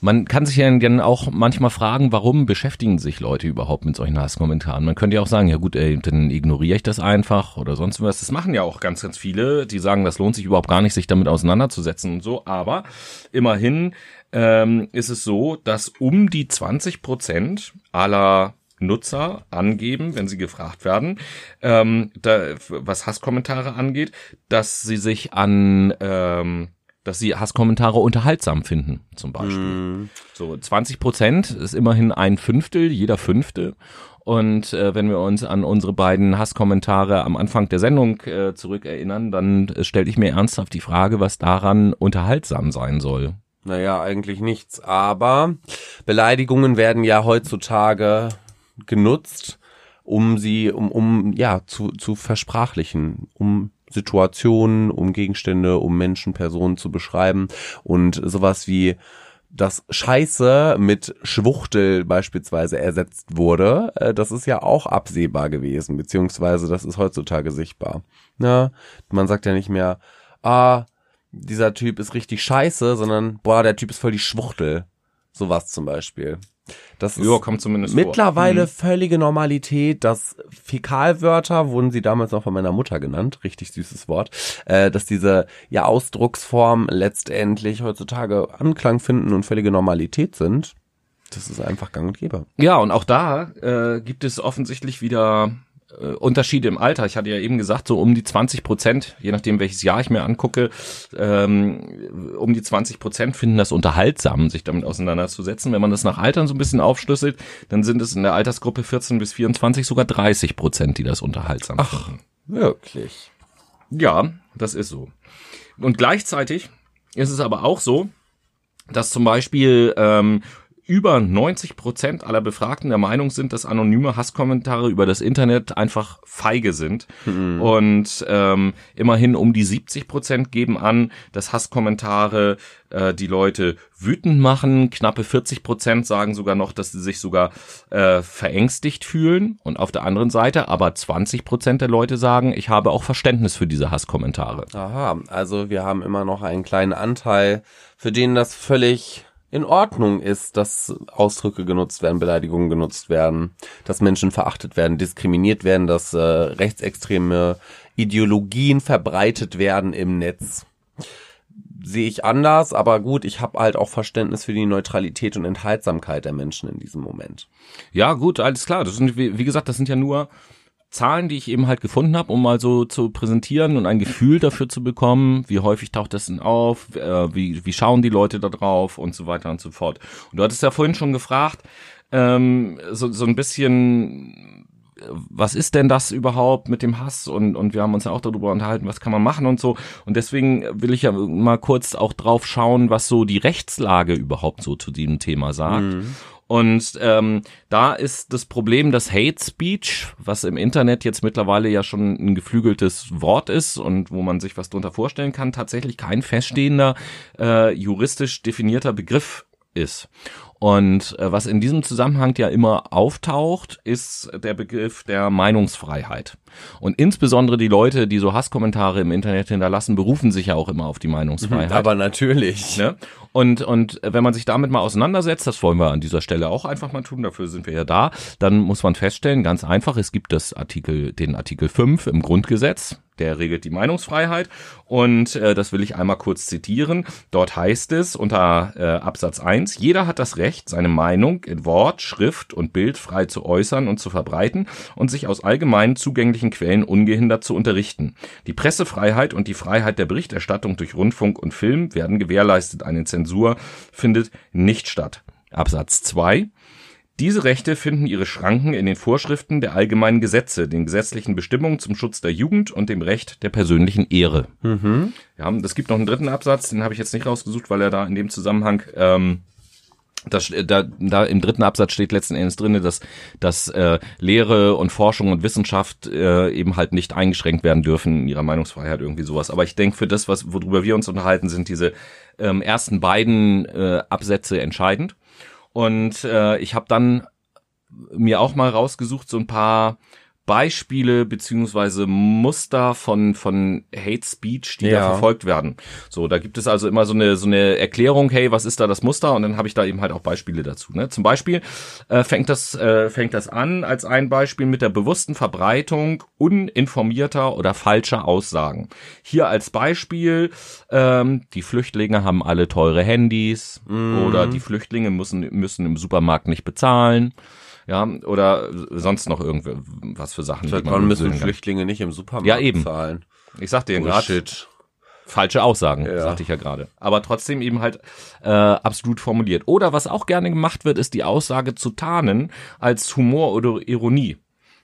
man kann sich ja dann auch manchmal fragen, warum beschäftigen sich Leute überhaupt mit solchen Hasskommentaren? Man könnte ja auch sagen, ja gut, ey, dann ignoriere ich das einfach oder sonst was. Das machen ja auch ganz, ganz viele, die sagen, das lohnt sich überhaupt gar nicht, sich damit auseinanderzusetzen und so. Aber immerhin ähm, ist es so, dass um die 20 Prozent aller Nutzer angeben, wenn sie gefragt werden, ähm, da, was Hasskommentare angeht, dass sie sich an ähm, dass sie Hasskommentare unterhaltsam finden, zum Beispiel. Mm. So 20 Prozent ist immerhin ein Fünftel, jeder Fünfte. Und äh, wenn wir uns an unsere beiden Hasskommentare am Anfang der Sendung äh, zurückerinnern, dann äh, stelle ich mir ernsthaft die Frage, was daran unterhaltsam sein soll. Naja, eigentlich nichts. Aber Beleidigungen werden ja heutzutage genutzt, um sie, um, um ja, zu, zu versprachlichen, um Situationen, um Gegenstände, um Menschen, Personen zu beschreiben. Und sowas wie das Scheiße mit Schwuchtel beispielsweise ersetzt wurde, äh, das ist ja auch absehbar gewesen, beziehungsweise das ist heutzutage sichtbar. Ja, man sagt ja nicht mehr, ah, dieser Typ ist richtig scheiße, sondern boah, der Typ ist voll die Schwuchtel. Sowas zum Beispiel. Das ist ja, kommt zumindest mittlerweile. Mhm. völlige Normalität, dass Fäkalwörter, wurden sie damals noch von meiner Mutter genannt, richtig süßes Wort, äh, dass diese ja Ausdrucksform letztendlich heutzutage Anklang finden und völlige Normalität sind. Das ist einfach gang und gäbe. Ja, und auch da äh, gibt es offensichtlich wieder äh, Unterschiede im Alter. Ich hatte ja eben gesagt, so um die 20 Prozent, je nachdem welches Jahr ich mir angucke, ähm, um die 20 Prozent finden das unterhaltsam, sich damit auseinanderzusetzen. Wenn man das nach Altern so ein bisschen aufschlüsselt, dann sind es in der Altersgruppe 14 bis 24 sogar 30 Prozent, die das unterhaltsam Ach, finden. Wirklich? Ja, das ist so. Und gleichzeitig ist es aber auch so, dass zum Beispiel ähm, über 90 Prozent aller Befragten der Meinung sind, dass anonyme Hasskommentare über das Internet einfach feige sind. Mhm. Und ähm, immerhin um die 70 Prozent geben an, dass Hasskommentare äh, die Leute wütend machen. Knappe 40 Prozent sagen sogar noch, dass sie sich sogar äh, verängstigt fühlen. Und auf der anderen Seite aber 20 Prozent der Leute sagen, ich habe auch Verständnis für diese Hasskommentare. Aha, also wir haben immer noch einen kleinen Anteil, für den das völlig in Ordnung ist, dass Ausdrücke genutzt werden, Beleidigungen genutzt werden, dass Menschen verachtet werden, diskriminiert werden, dass äh, rechtsextreme Ideologien verbreitet werden im Netz. Sehe ich anders, aber gut, ich habe halt auch Verständnis für die Neutralität und Enthaltsamkeit der Menschen in diesem Moment. Ja, gut, alles klar. Das sind, wie gesagt, das sind ja nur Zahlen, die ich eben halt gefunden habe, um mal so zu präsentieren und ein Gefühl dafür zu bekommen, wie häufig taucht das denn auf, äh, wie, wie schauen die Leute da drauf und so weiter und so fort. Und du hattest ja vorhin schon gefragt, ähm, so, so ein bisschen, was ist denn das überhaupt mit dem Hass? Und, und wir haben uns ja auch darüber unterhalten, was kann man machen und so. Und deswegen will ich ja mal kurz auch drauf schauen, was so die Rechtslage überhaupt so zu diesem Thema sagt. Mhm. Und ähm, da ist das Problem, dass Hate Speech, was im Internet jetzt mittlerweile ja schon ein geflügeltes Wort ist und wo man sich was drunter vorstellen kann, tatsächlich kein feststehender äh, juristisch definierter Begriff ist. Und äh, was in diesem Zusammenhang ja immer auftaucht, ist der Begriff der Meinungsfreiheit. Und insbesondere die Leute, die so Hasskommentare im Internet hinterlassen, berufen sich ja auch immer auf die Meinungsfreiheit. Aber natürlich. Ne? Und, und wenn man sich damit mal auseinandersetzt, das wollen wir an dieser Stelle auch einfach mal tun, dafür sind wir ja da, dann muss man feststellen, ganz einfach, es gibt das Artikel, den Artikel 5 im Grundgesetz, der regelt die Meinungsfreiheit und äh, das will ich einmal kurz zitieren. Dort heißt es unter äh, Absatz 1, jeder hat das Recht, seine Meinung in Wort, Schrift und Bild frei zu äußern und zu verbreiten und sich aus allgemein zugänglichen Quellen ungehindert zu unterrichten. Die Pressefreiheit und die Freiheit der Berichterstattung durch Rundfunk und Film werden gewährleistet. Eine Zensur findet nicht statt. Absatz 2. Diese Rechte finden ihre Schranken in den Vorschriften der allgemeinen Gesetze, den gesetzlichen Bestimmungen zum Schutz der Jugend und dem Recht der persönlichen Ehre. Mhm. Ja, es gibt noch einen dritten Absatz, den habe ich jetzt nicht rausgesucht, weil er da in dem Zusammenhang ähm, das, da, da im dritten Absatz steht letzten Endes drinne, dass, dass äh, Lehre und Forschung und Wissenschaft äh, eben halt nicht eingeschränkt werden dürfen in ihrer Meinungsfreiheit, irgendwie sowas. Aber ich denke, für das, was worüber wir uns unterhalten, sind diese ähm, ersten beiden äh, Absätze entscheidend. Und äh, ich habe dann mir auch mal rausgesucht, so ein paar Beispiele beziehungsweise Muster von von Hate Speech, die Ja. da verfolgt werden. So, da gibt es also immer so eine so eine Erklärung, hey, was ist da das Muster? Und dann habe ich da eben halt auch Beispiele dazu. Ne? Zum Beispiel äh, fängt das äh, fängt das an als ein Beispiel mit der bewussten Verbreitung uninformierter oder falscher Aussagen. Hier als Beispiel: ähm, Die Flüchtlinge haben alle teure Handys oder die Flüchtlinge müssen müssen im Supermarkt nicht bezahlen. Ja, oder sonst noch irgendwas für Sachen, Seit wann müssen. Flüchtlinge nicht im Supermarkt Ja, eben. zahlen? Ich sagte ja gerade, Bullshit. falsche Aussagen, Ja. sagte ich ja gerade. Aber trotzdem eben halt äh, absolut formuliert. Oder was auch gerne gemacht wird, ist die Aussage zu tarnen als Humor oder Ironie.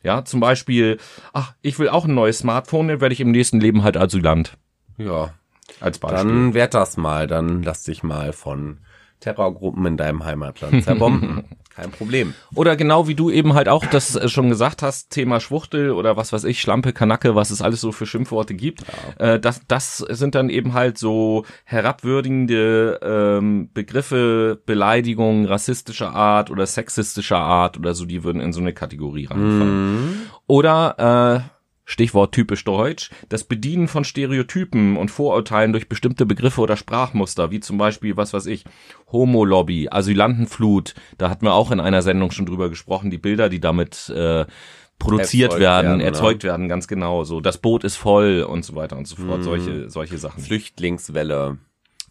Ja, zum Beispiel, ach, ich will auch ein neues Smartphone, dann werde ich im nächsten Leben halt Asylant. Ja. Als Beispiel. Dann werd das mal, dann lass dich mal von Terrorgruppen in deinem Heimatland *laughs* zerbomben. Kein Problem. Oder genau wie du eben halt auch das äh, schon gesagt hast, Thema Schwuchtel oder was weiß ich, Schlampe, Kanacke, was es alles so für Schimpfworte gibt. Äh, das, das sind dann eben halt so herabwürdigende ähm, Begriffe, Beleidigungen rassistischer Art oder sexistischer Art oder so, die würden in so eine Kategorie reinfallen. Oder äh, Stichwort typisch deutsch, das Bedienen von Stereotypen und Vorurteilen durch bestimmte Begriffe oder Sprachmuster, wie zum Beispiel, was weiß ich, Homo-Lobby, Asylantenflut, da hatten wir auch in einer Sendung schon drüber gesprochen, die Bilder, die damit äh, produziert Erzeugt werden, werden, erzeugt werden, ganz genau so. Das Boot ist voll und so weiter und so fort, solche, solche Sachen. Flüchtlingswelle.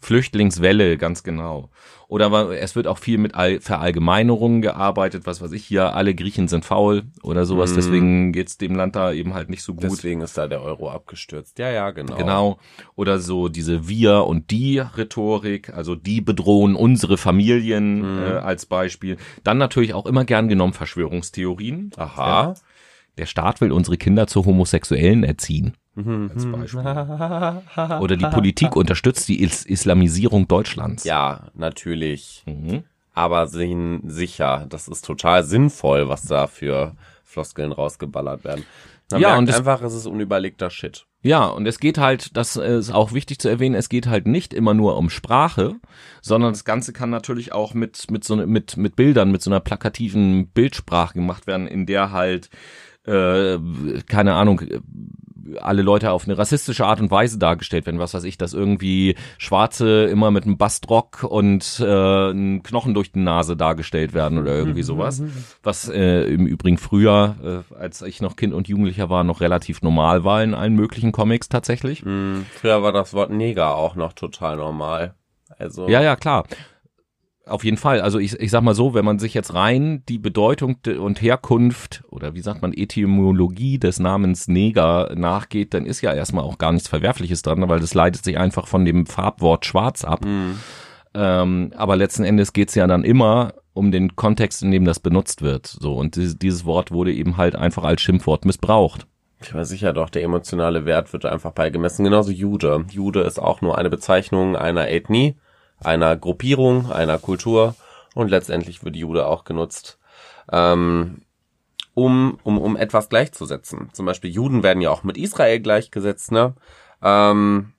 Flüchtlingswelle, ganz genau. Oder es wird auch viel mit All Verallgemeinerungen gearbeitet, was weiß ich hier, alle Griechen sind faul oder sowas, deswegen geht's dem Land da eben halt nicht so gut. Deswegen ist da der Euro abgestürzt. Ja, ja, genau. Genau. Oder so diese Wir- und Die-Rhetorik, also die bedrohen unsere Familien äh, als Beispiel. Dann natürlich auch immer gern genommen Verschwörungstheorien. Aha. Der Staat will unsere Kinder zu Homosexuellen erziehen. Mhm. Als Beispiel. *laughs* Oder die Politik unterstützt die Is Islamisierung Deutschlands. Ja, natürlich. Mhm. Aber sin sicher, das ist total sinnvoll, was da für Floskeln rausgeballert werden. Man Ja, merkt und es- einfach, es ist unüberlegter Shit. Ja, und es geht halt, das ist auch wichtig zu erwähnen, es geht halt nicht immer nur um Sprache, sondern das Ganze kann natürlich auch mit, mit so, ne- mit, mit Bildern, mit so einer plakativen Bildsprache gemacht werden, in der halt, äh, keine Ahnung, äh, alle Leute auf eine rassistische Art und Weise dargestellt werden. Was weiß ich, dass irgendwie Schwarze immer mit einem Bastrock und äh, einem Knochen durch die Nase dargestellt werden oder irgendwie sowas. Was äh, im Übrigen früher, äh, als ich noch Kind und Jugendlicher war, noch relativ normal war in allen möglichen Comics tatsächlich. Hm, früher war das Wort Neger auch noch total normal. Also Ja, ja, klar. Auf jeden Fall. Also ich, ich sag mal so, wenn man sich jetzt rein die Bedeutung de- und Herkunft oder wie sagt man Etymologie des Namens Neger nachgeht, dann ist ja erstmal auch gar nichts Verwerfliches dran, weil das leitet sich einfach von dem Farbwort Schwarz ab. Ähm, aber letzten Endes geht's ja dann immer um den Kontext, in dem das benutzt wird. So und dieses, dieses Wort wurde eben halt einfach als Schimpfwort missbraucht. Ich war sicher doch, der emotionale Wert wird einfach beigemessen. Genauso Jude. Jude ist auch nur eine Bezeichnung einer Ethnie, einer Gruppierung, einer Kultur und letztendlich wird Jude auch genutzt, ähm, um, um, um etwas gleichzusetzen. Zum Beispiel Juden werden ja auch mit Israel gleichgesetzt, ne? Ähm,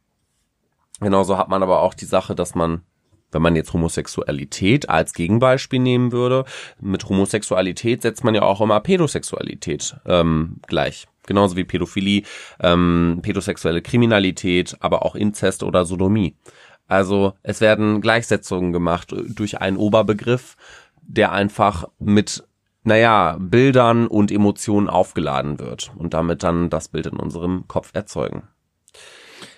genauso hat man aber auch die Sache, dass man wenn man jetzt Homosexualität als Gegenbeispiel nehmen würde, mit Homosexualität setzt man ja auch immer Pädosexualität ähm, gleich. Genauso wie Pädophilie, ähm, pädosexuelle Kriminalität, aber auch Inzest oder Sodomie. Also es werden Gleichsetzungen gemacht durch einen Oberbegriff, der einfach mit, naja, Bildern und Emotionen aufgeladen wird und damit dann das Bild in unserem Kopf erzeugen.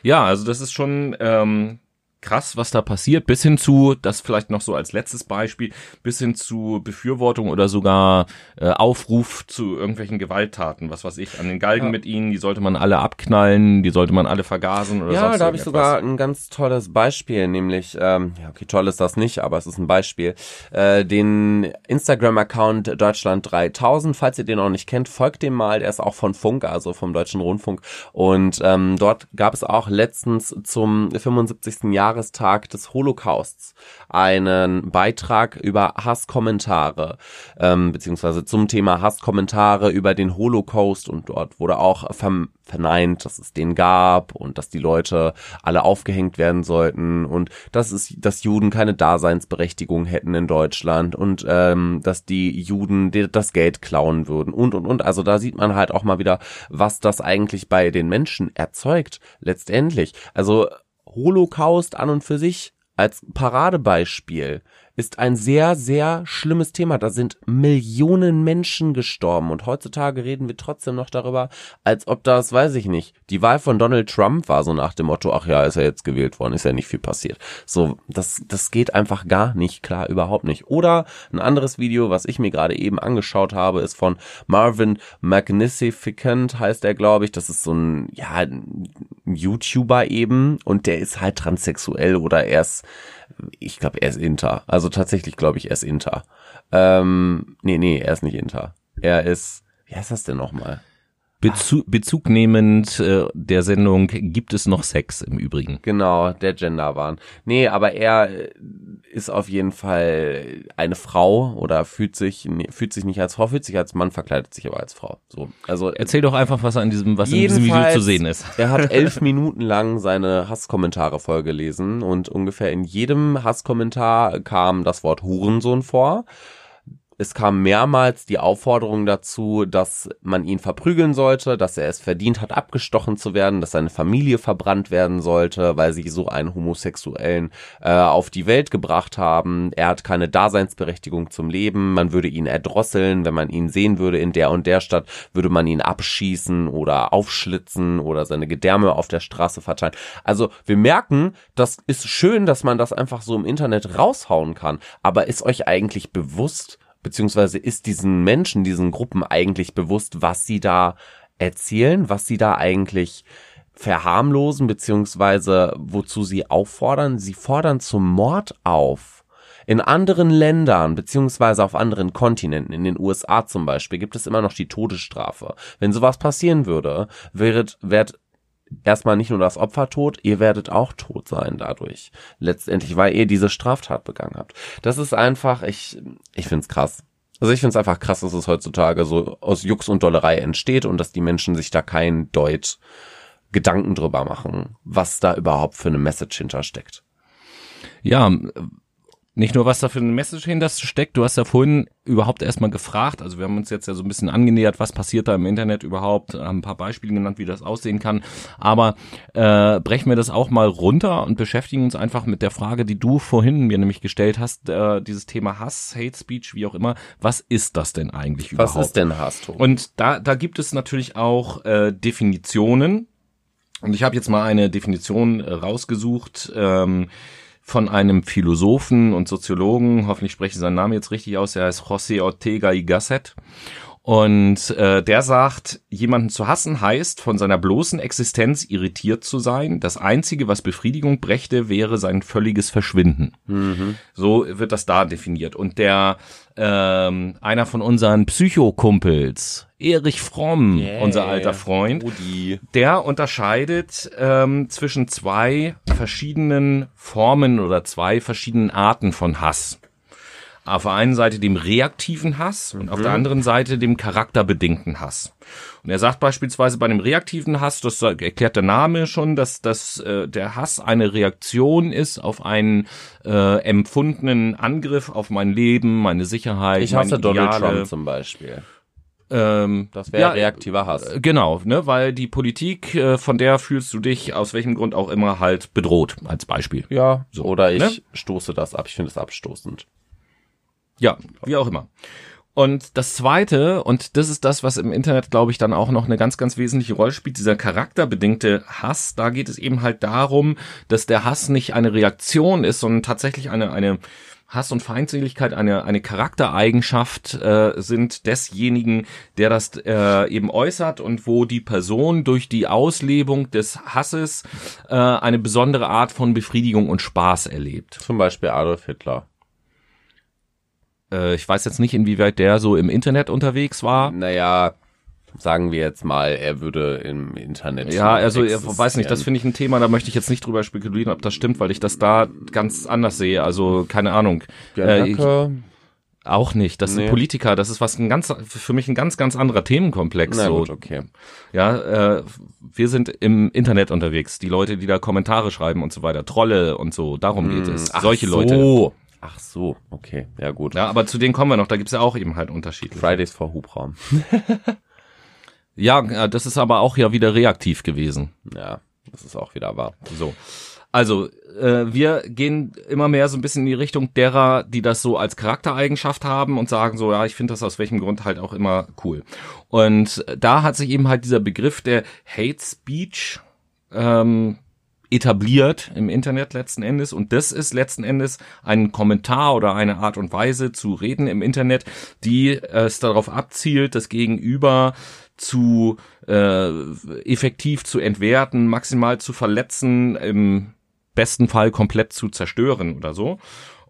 Ja, also das ist schon ähm, krass, was da passiert, bis hin zu, das vielleicht noch so als letztes Beispiel, bis hin zu Befürwortung oder sogar äh, Aufruf zu irgendwelchen Gewalttaten, was weiß ich, an den Galgen Ja. mit ihnen, die sollte man alle abknallen, die sollte man alle vergasen oder Ja, da habe ich sogar ein ganz tolles Beispiel, nämlich, ähm, ja, okay, toll ist das nicht, aber es ist ein Beispiel. Äh, den Instagram-Account Deutschland 3000, falls ihr den noch nicht kennt, folgt dem mal, der ist auch von Funk, also vom Deutschen Rundfunk. Und ähm, dort gab es auch letztens zum 75. Jahrestag des Holocausts einen Beitrag über Hasskommentare, ähm, beziehungsweise zum Thema Hasskommentare über den Holocaust und dort wurde auch verneint, dass es den gab und dass die Leute alle aufgehängt werden sollten und dass es, dass Juden keine Daseinsberechtigung hätten in Deutschland und ähm, dass die Juden das Geld klauen würden und und und. Also da sieht man halt auch mal wieder, was das eigentlich bei den Menschen erzeugt letztendlich. Also Holocaust an und für sich als Paradebeispiel ist ein sehr, sehr schlimmes Thema. Da sind Millionen Menschen gestorben und heutzutage reden wir trotzdem noch darüber, als ob das, weiß ich nicht, die Wahl von Donald Trump war so nach dem Motto, ach ja, ist er jetzt gewählt worden, ist ja nicht viel passiert. So, das, das geht einfach gar nicht klar, überhaupt nicht. Oder ein anderes Video, was ich mir gerade eben angeschaut habe, ist von Marvin Magnificent, heißt er, glaube ich. Das ist so ein, ja, ein YouTuber eben und der ist halt transsexuell oder er ist ich glaube, er ist Inter. Also tatsächlich glaube ich, er ist Inter. Ähm, nee, nee, er ist nicht Inter. Er ist, wie heißt das denn nochmal? Bezug, Bezug nehmend äh, der Sendung gibt es noch Sex im Übrigen. Genau, der Genderwahn. Nee, aber er äh, ist auf jeden Fall eine Frau oder fühlt sich fühlt sich nicht als Frau, fühlt sich als Mann, verkleidet sich aber als Frau. So, also erzähl doch einfach, was an diesem was in diesem Video zu sehen ist. Er hat *laughs* elf Minuten lang seine Hasskommentare vorgelesen und ungefähr in jedem Hasskommentar kam das Wort Hurensohn vor. Es kam mehrmals die Aufforderung dazu, dass man ihn verprügeln sollte, dass er es verdient hat, abgestochen zu werden, dass seine Familie verbrannt werden sollte, weil sie so einen Homosexuellen äh, auf die Welt gebracht haben. Er hat keine Daseinsberechtigung zum Leben. Man würde ihn erdrosseln, wenn man ihn sehen würde in der und der Stadt, würde man ihn abschießen oder aufschlitzen oder seine Gedärme auf der Straße verteilen. Also wir merken, das ist schön, dass man das einfach so im Internet raushauen kann. Aber ist euch eigentlich bewusst, beziehungsweise ist diesen Menschen, diesen Gruppen eigentlich bewusst, was sie da erzählen, was sie da eigentlich verharmlosen, beziehungsweise wozu sie auffordern. Sie fordern zum Mord auf. In anderen Ländern, beziehungsweise auf anderen Kontinenten, in den USA zum Beispiel, gibt es immer noch die Todesstrafe. Wenn sowas passieren würde, wäret, wärt erstmal nicht nur das Opfer tot, ihr werdet auch tot sein dadurch. Letztendlich, weil ihr diese Straftat begangen habt. Das ist einfach, ich, ich find's krass. Also ich find's einfach krass, dass es heutzutage so aus Jux und Dollerei entsteht und dass die Menschen sich da kein Deut Gedanken drüber machen, was da überhaupt für eine Message hintersteckt. Ja, nicht nur, was da für eine Message hinter steckt, du hast ja vorhin überhaupt erstmal gefragt, also wir haben uns jetzt ja so ein bisschen angenähert, was passiert da im Internet überhaupt, haben ein paar Beispiele genannt, wie das aussehen kann, aber äh, brechen wir das auch mal runter und beschäftigen uns einfach mit der Frage, die du vorhin mir nämlich gestellt hast, äh, dieses Thema Hass, Hate Speech, wie auch immer, was ist das denn eigentlich überhaupt? Was ist denn Hass, Tom? Und da, da gibt es natürlich auch äh, Definitionen und ich habe jetzt mal eine Definition äh, rausgesucht, ähm, von einem Philosophen und Soziologen, hoffentlich spreche ich seinen Namen jetzt richtig aus, er heißt José Ortega y Gasset. Und äh, der sagt, jemanden zu hassen heißt, von seiner bloßen Existenz irritiert zu sein. Das Einzige, was Befriedigung brächte, wäre sein völliges Verschwinden. Mhm. So wird das da definiert. Und der ähm, einer von unseren Psychokumpels, Erich Fromm, yeah. unser alter Freund, Rudi. der unterscheidet ähm, zwischen zwei verschiedenen Formen oder zwei verschiedenen Arten von Hass auf der einen Seite dem reaktiven Hass und auf der mhm. anderen Seite dem charakterbedingten Hass. Und er sagt beispielsweise bei dem reaktiven Hass, das erklärt der Name schon, dass, dass äh, der Hass eine Reaktion ist auf einen äh, empfundenen Angriff auf mein Leben, meine Sicherheit, ich hasse Donald Trump zum Beispiel. Ähm, das wäre ja, reaktiver Hass. Äh, genau, ne, weil die Politik, äh, von der fühlst du dich aus welchem Grund auch immer halt bedroht, als Beispiel. Ja, so, oder ich ne? stoße das ab, ich finde es abstoßend. Ja, wie auch immer. Und das zweite, und das ist das, was im Internet, glaube ich, dann auch noch eine ganz, ganz wesentliche Rolle spielt, dieser charakterbedingte Hass, da geht es eben halt darum, dass der Hass nicht eine Reaktion ist, sondern tatsächlich eine, eine Hass und Feindseligkeit eine, eine Charaktereigenschaft äh, sind desjenigen, der das äh, eben äußert und wo die Person durch die Auslebung des Hasses äh, eine besondere Art von Befriedigung und Spaß erlebt. Zum Beispiel Adolf Hitler. Äh, ich weiß jetzt nicht, inwieweit der so im Internet unterwegs war. Naja, sagen wir jetzt mal, er würde im Internet. Ja, also ich weiß nicht, das finde ich ein Thema, da möchte ich jetzt nicht drüber spekulieren, ob das stimmt, weil ich das da ganz anders sehe. Also keine Ahnung. Äh, ich, auch nicht. Das nee. sind Politiker. Das ist was ein ganz für mich ein ganz ganz anderer Themenkomplex. Na so. gut, okay. Ja, äh, wir sind im Internet unterwegs. Die Leute, die da Kommentare schreiben und so weiter, Trolle und so. Darum geht hm, es. Solche so. Leute. Ach so, okay, ja gut. Ja, aber zu denen kommen wir noch. Da gibt's ja auch eben halt Unterschiede. Fridays for Hubraum. *laughs* ja, das ist aber auch ja wieder reaktiv gewesen. Ja, das ist auch wieder wahr. So. Also, äh, wir gehen immer mehr so ein bisschen in die Richtung derer, die das so als Charaktereigenschaft haben und sagen so, ja, ich finde das aus welchem Grund halt auch immer cool. Und da hat sich eben halt dieser Begriff der Hate Speech ähm, etabliert im Internet letzten Endes. Und das ist letzten Endes ein Kommentar oder eine Art und Weise zu reden im Internet, die es darauf abzielt, das Gegenüber zu äh, effektiv zu entwerten, maximal zu verletzen, im besten Fall komplett zu zerstören oder so.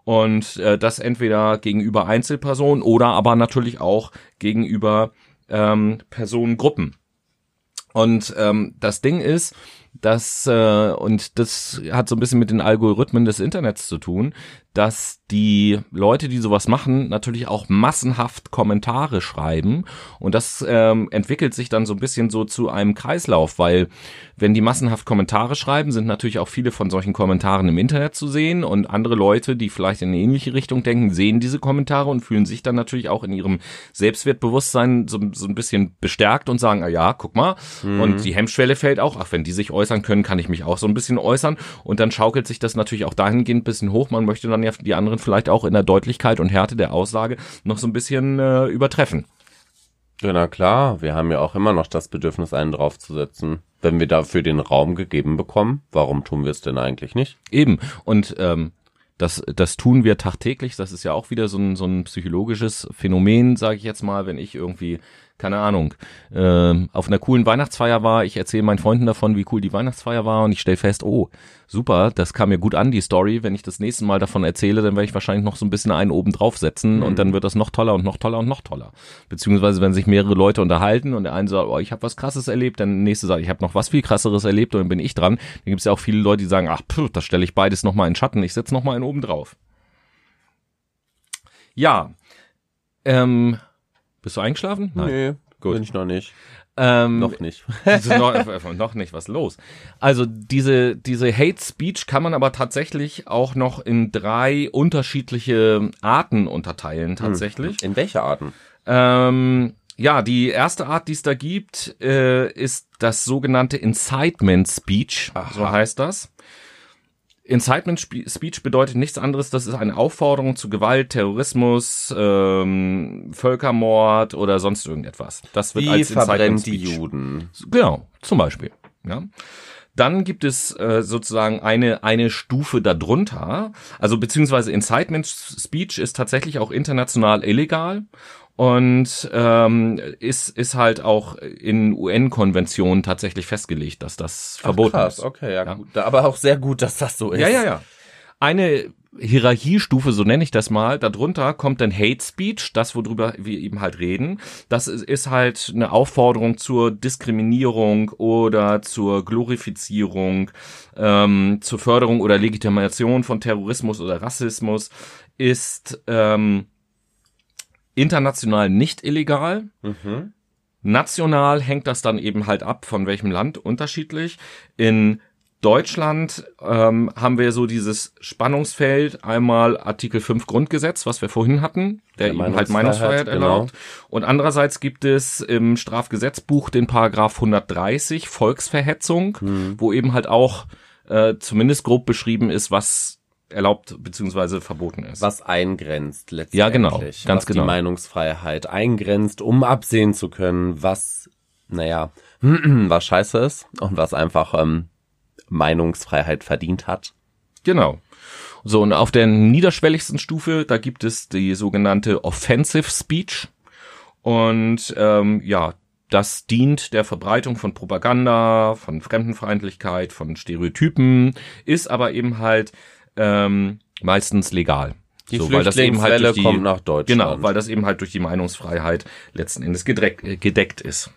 Und äh, das entweder gegenüber Einzelpersonen oder aber natürlich auch gegenüber ähm, Personengruppen. Und ähm, das Ding ist, dass, äh, und das hat so ein bisschen mit den Algorithmen des Internets zu tun, dass die Leute, die sowas machen, natürlich auch massenhaft Kommentare schreiben. Und das ähm, entwickelt sich dann so ein bisschen so zu einem Kreislauf, weil wenn die massenhaft Kommentare schreiben, sind natürlich auch viele von solchen Kommentaren im Internet zu sehen. Und andere Leute, die vielleicht in eine ähnliche Richtung denken, sehen diese Kommentare und fühlen sich dann natürlich auch in ihrem Selbstwertbewusstsein so, so ein bisschen bestärkt und sagen, ah ja, guck mal. Mhm. Und die Hemmschwelle fällt auch, ach, wenn die sich äußern können, kann ich mich auch so ein bisschen äußern. Und dann schaukelt sich das natürlich auch dahingehend ein bisschen hoch. Man möchte dann ja die anderen vielleicht auch in der Deutlichkeit und Härte der Aussage noch so ein bisschen äh, übertreffen. Ja, na klar, wir haben ja auch immer noch das Bedürfnis, einen draufzusetzen. Wenn wir dafür den Raum gegeben bekommen, warum tun wir es denn eigentlich nicht? Eben. Und ähm, das, das tun wir tagtäglich. Das ist ja auch wieder so ein, so ein psychologisches Phänomen, sage ich jetzt mal, wenn ich irgendwie keine Ahnung, äh, auf einer coolen Weihnachtsfeier war. Ich erzähle meinen Freunden davon, wie cool die Weihnachtsfeier war und ich stelle fest, oh, super, das kam mir gut an, die Story. Wenn ich das nächste Mal davon erzähle, dann werde ich wahrscheinlich noch so ein bisschen einen oben draufsetzen mhm. und dann wird das noch toller und noch toller und noch toller. Beziehungsweise, wenn sich mehrere Leute unterhalten und der eine sagt, oh, ich habe was krasses erlebt, dann der nächste sagt, ich habe noch was viel krasseres erlebt und dann bin ich dran. Dann gibt es ja auch viele Leute, die sagen, ach, pff, das stelle ich beides nochmal in Schatten, ich setze nochmal einen oben drauf. Ja, ähm, bist du eingeschlafen? Nein. Nee. Gut. Bin ich noch nicht. Ähm, noch nicht. *laughs* noch, noch nicht, was los? Also diese, diese Hate Speech kann man aber tatsächlich auch noch in drei unterschiedliche Arten unterteilen, tatsächlich. In welche Arten? Ähm, ja, die erste Art, die es da gibt, äh, ist das sogenannte Incitement Speech, Aha. so heißt das. Incitement Speech bedeutet nichts anderes, das ist eine Aufforderung zu Gewalt, Terrorismus, ähm, Völkermord oder sonst irgendetwas. Das wird Wie als Incitement die Juden. Genau, zum Beispiel. Ja. Dann gibt es äh, sozusagen eine eine Stufe darunter, also beziehungsweise Incitement Speech ist tatsächlich auch international illegal und ähm, ist ist halt auch in UN-Konventionen tatsächlich festgelegt, dass das Ach, verboten krass, ist. Okay, ja, ja. Gut. Aber auch sehr gut, dass das so ist. Ja, ja, ja. Eine Hierarchiestufe, so nenne ich das mal, darunter kommt dann Hate Speech, das worüber wir eben halt reden. Das ist, ist halt eine Aufforderung zur Diskriminierung oder zur Glorifizierung, ähm, zur Förderung oder Legitimation von Terrorismus oder Rassismus, ist ähm, international nicht illegal. Mhm. National hängt das dann eben halt ab, von welchem Land unterschiedlich. In Deutschland ähm, haben wir so dieses Spannungsfeld, einmal Artikel 5 Grundgesetz, was wir vorhin hatten, der, der eben halt Meinungsfreiheit genau. erlaubt. Und andererseits gibt es im Strafgesetzbuch den Paragraph 130, Volksverhetzung, mhm. wo eben halt auch äh, zumindest grob beschrieben ist, was erlaubt beziehungsweise verboten ist. Was eingrenzt letztendlich. Ja, genau, ganz was genau. die Meinungsfreiheit eingrenzt, um absehen zu können, was, naja, *clears throat* was scheiße ist und was einfach ähm, Meinungsfreiheit verdient hat. Genau. So, und auf der niederschwelligsten Stufe, da gibt es die sogenannte Offensive Speech. Und ähm, ja, das dient der Verbreitung von Propaganda, von Fremdenfeindlichkeit, von Stereotypen, ist aber eben halt ähm, meistens legal. Die so, weil das eben halt die, kommt nach Deutschland. Genau, weil das eben halt durch die Meinungsfreiheit letzten Endes gedeckt, äh, gedeckt ist.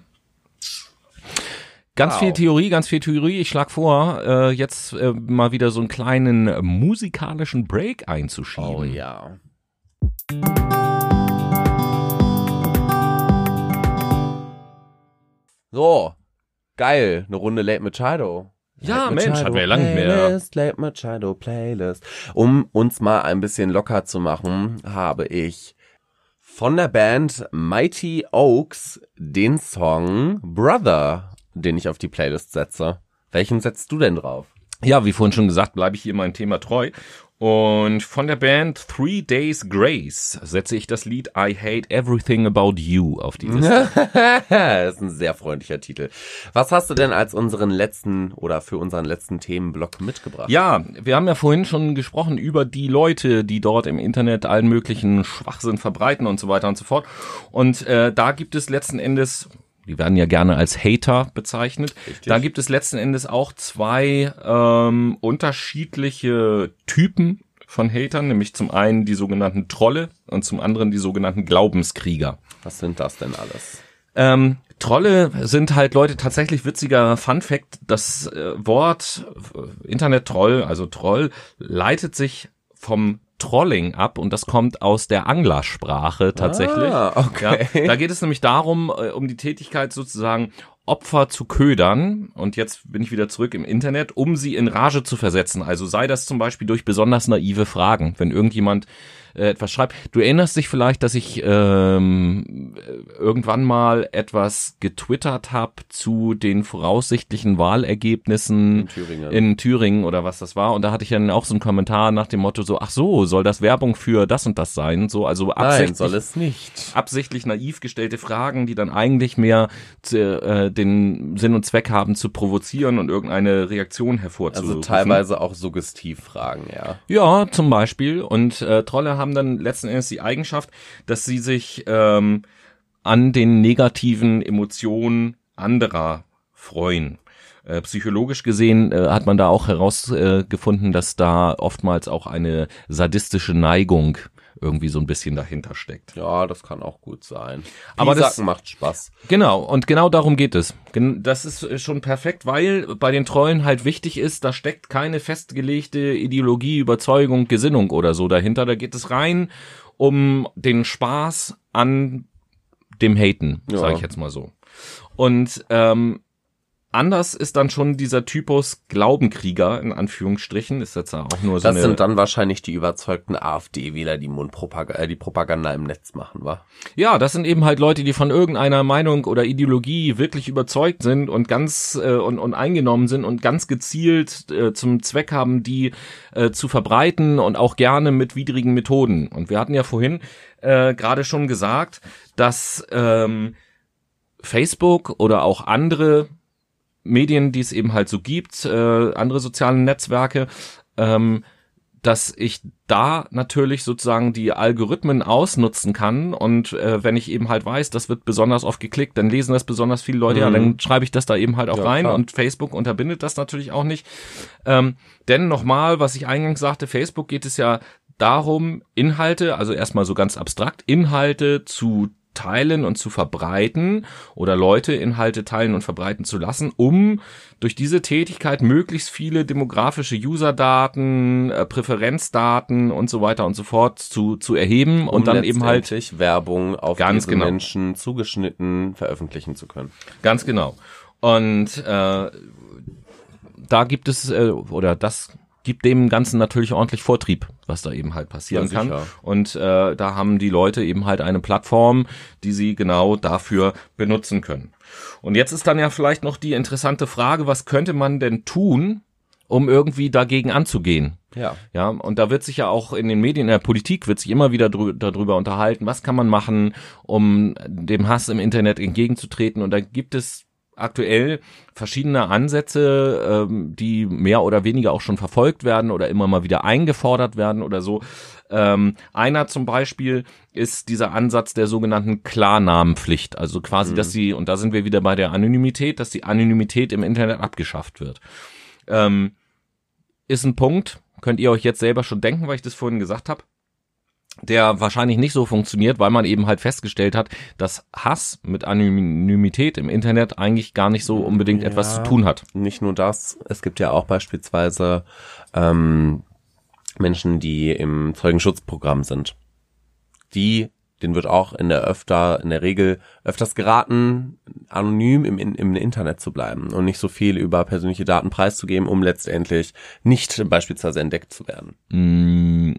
Ganz Wow. viel Theorie, ganz viel Theorie. Ich schlage vor, äh, jetzt äh, mal wieder so einen kleinen musikalischen Break einzuschieben. Oh ja. So, geil, eine Runde Late Machado. Ja, Late Mensch, Machado hatten wir lange nicht mehr. Late Machado Playlist. Um uns mal ein bisschen locker zu machen, habe ich von der Band Mighty Oaks den Song Brother, den ich auf die Playlist setze. Welchen setzt du denn drauf? Ja, wie vorhin schon gesagt, bleibe ich hier meinem Thema treu. Und von der Band Three Days Grace setze ich das Lied I Hate Everything About You auf die *laughs* Liste. das ist ein sehr freundlicher Titel. Was hast du denn als unseren letzten oder für unseren letzten Themenblock mitgebracht? Ja, wir haben ja vorhin schon gesprochen über die Leute, die dort im Internet allen möglichen Schwachsinn verbreiten und so weiter und so fort. Und äh, da gibt es letzten Endes, die werden ja gerne als Hater bezeichnet, Richtig. da gibt es letzten Endes auch zwei ähm, unterschiedliche Typen von Hatern, nämlich zum einen die sogenannten Trolle und zum anderen die sogenannten Glaubenskrieger. Was sind das denn alles? Ähm, Trolle sind halt Leute, tatsächlich witziger Fun Fact, das äh, Wort äh, Internet-Troll, also Troll, leitet sich vom Trolling ab und das kommt aus der Anglersprache tatsächlich. Ah, okay. Ja, da geht es nämlich darum, äh, um die Tätigkeit sozusagen Opfer zu ködern, und jetzt bin ich wieder zurück im Internet, um sie in Rage zu versetzen. Also sei das zum Beispiel durch besonders naive Fragen, wenn irgendjemand äh, etwas schreibt. Du erinnerst dich vielleicht, dass ich ähm, äh, irgendwann mal etwas getwittert habe zu den voraussichtlichen Wahlergebnissen In Thüringen. in Thüringen oder was das war. Und da hatte ich dann auch so einen Kommentar nach dem Motto so, ach so, soll das Werbung für das und das sein? So, also Nein, absichtlich soll es nicht. absichtlich naiv gestellte Fragen, die dann eigentlich mehr zu, äh, den Sinn und Zweck haben, zu provozieren und irgendeine Reaktion hervorzurufen. Also teilweise auch Suggestivfragen, ja. Ja, zum Beispiel. Und äh, Trolle haben dann letzten Endes die Eigenschaft, dass sie sich ähm, an den negativen Emotionen anderer freuen. Äh, psychologisch gesehen äh, hat man da auch herausgefunden, äh, dass da oftmals auch eine sadistische Neigung irgendwie so ein bisschen dahinter steckt. Ja, das kann auch gut sein. Aber das- macht Spaß. Genau, und genau darum geht es. Das ist äh, schon perfekt, weil bei den Trollen halt wichtig ist, da steckt keine festgelegte Ideologie, Überzeugung, Gesinnung oder so dahinter. Da geht es rein um den Spaß an dem Haten, Ja. sage ich jetzt mal so. Und ähm, anders ist dann schon dieser Typus Glaubenkrieger, in Anführungsstrichen, ist jetzt auch nur so Das sind dann wahrscheinlich die überzeugten AfD-Wähler, die Mundpropaganda, äh, die Propaganda im Netz machen, wa? Ja, das sind eben halt Leute, die von irgendeiner Meinung oder Ideologie wirklich überzeugt sind und ganz äh, und, und eingenommen sind und ganz gezielt äh, zum Zweck haben, die äh, zu verbreiten und auch gerne mit widrigen Methoden. Und wir hatten ja vorhin äh, gerade schon gesagt, dass ähm, Facebook oder auch andere Medien, die es eben halt so gibt, äh, andere soziale Netzwerke, ähm, dass ich da natürlich sozusagen die Algorithmen ausnutzen kann und äh, wenn ich eben halt weiß, das wird besonders oft geklickt, dann lesen das besonders viele Leute, ja, Mhm. dann schreibe ich das da eben halt auch Ja, rein klar. und Facebook unterbindet das natürlich auch nicht. Ähm, denn nochmal, was ich eingangs sagte, Facebook geht es ja darum, Inhalte, also erstmal so ganz abstrakt, Inhalte zu teilen und zu verbreiten oder Leute Inhalte teilen und verbreiten zu lassen, um durch diese Tätigkeit möglichst viele demografische Userdaten, äh, Präferenzdaten und so weiter und so fort zu, zu erheben und Um dann eben halt Werbung auf Ganz diese genau. Menschen zugeschnitten veröffentlichen zu können. Ganz genau. Und äh, da gibt es, äh, oder das gibt dem Ganzen natürlich ordentlich Vortrieb, was da eben halt passieren Ja, kann. Und äh, da haben die Leute eben halt eine Plattform, die sie genau dafür benutzen können. Und jetzt ist dann ja vielleicht noch die interessante Frage, was könnte man denn tun, um irgendwie dagegen anzugehen? Ja. Ja, und da wird sich ja auch in den Medien, in der Politik wird sich immer wieder drü darüber unterhalten, was kann man machen, um dem Hass im Internet entgegenzutreten. Und da gibt es aktuell verschiedene Ansätze, ähm, die mehr oder weniger auch schon verfolgt werden oder immer mal wieder eingefordert werden oder so. Ähm, einer zum Beispiel ist dieser Ansatz der sogenannten Klarnamenpflicht. Also quasi, dass sie, und da sind wir wieder bei der Anonymität, dass die Anonymität im Internet abgeschafft wird. Ähm, ist ein Punkt, könnt ihr euch jetzt selber schon denken, weil ich das vorhin gesagt habe. Der wahrscheinlich nicht so funktioniert, weil man eben halt festgestellt hat, dass Hass mit Anonymität im Internet eigentlich gar nicht so unbedingt ja, etwas zu tun hat. Nicht nur das, es gibt ja auch beispielsweise ähm, Menschen, die im Zeugenschutzprogramm sind. Die, denen wird auch in der öfter, in der Regel öfters geraten, anonym im, im Internet zu bleiben und nicht so viel über persönliche Daten preiszugeben, um letztendlich nicht beispielsweise entdeckt zu werden. Mm.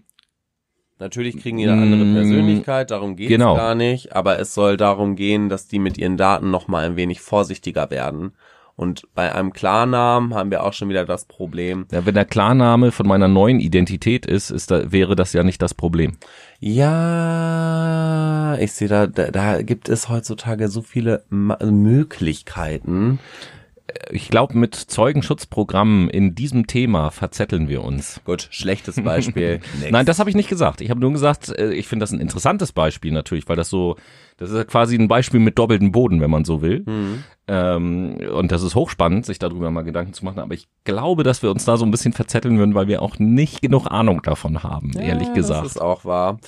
Natürlich kriegen die eine andere mm. Persönlichkeit, darum geht es genau. gar nicht, aber es soll darum gehen, dass die mit ihren Daten nochmal ein wenig vorsichtiger werden und bei einem Klarnamen haben wir auch schon wieder das Problem. Ja, wenn der Klarname von meiner neuen Identität ist, ist da, wäre das ja nicht das Problem. Ja, ich sehe da, da, da gibt es heutzutage so viele Möglichkeiten ich glaube, mit Zeugenschutzprogrammen in diesem Thema verzetteln wir uns. Gut, schlechtes Beispiel. *laughs* Nein, das habe ich nicht gesagt. Ich habe nur gesagt, äh, ich finde das ein interessantes Beispiel natürlich, weil das so, das ist quasi ein Beispiel mit doppeltem Boden, wenn man so will. Mhm. Ähm, und das ist hochspannend, sich darüber mal Gedanken zu machen. Aber ich glaube, dass wir uns da so ein bisschen verzetteln würden, weil wir auch nicht genug Ahnung davon haben, ja, ehrlich gesagt. Das ist auch wahr.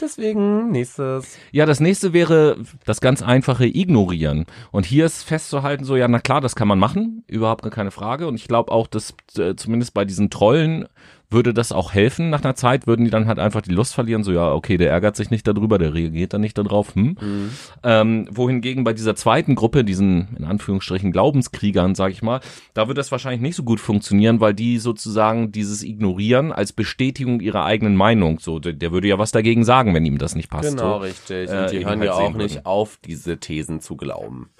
Deswegen nächstes. Ja, das nächste wäre das ganz einfache Ignorieren. Und hier ist festzuhalten, so, ja, na klar, das kann man machen. Überhaupt keine Frage. Und ich glaube auch, dass äh, zumindest bei diesen Trollen würde das auch helfen nach einer Zeit? Würden die dann halt einfach die Lust verlieren? So, ja, okay, der ärgert sich nicht darüber, der reagiert dann nicht darauf. Hm? Mhm. Ähm, wohingegen bei dieser zweiten Gruppe, diesen in Anführungsstrichen Glaubenskriegern, sag ich mal, da wird das wahrscheinlich nicht so gut funktionieren, weil die sozusagen dieses Ignorieren als Bestätigung ihrer eigenen Meinung, so, der, der würde ja was dagegen sagen, wenn ihm das nicht passt. Genau, so, richtig. Und die äh, hören ja halt auch nicht auf, diese Thesen zu glauben.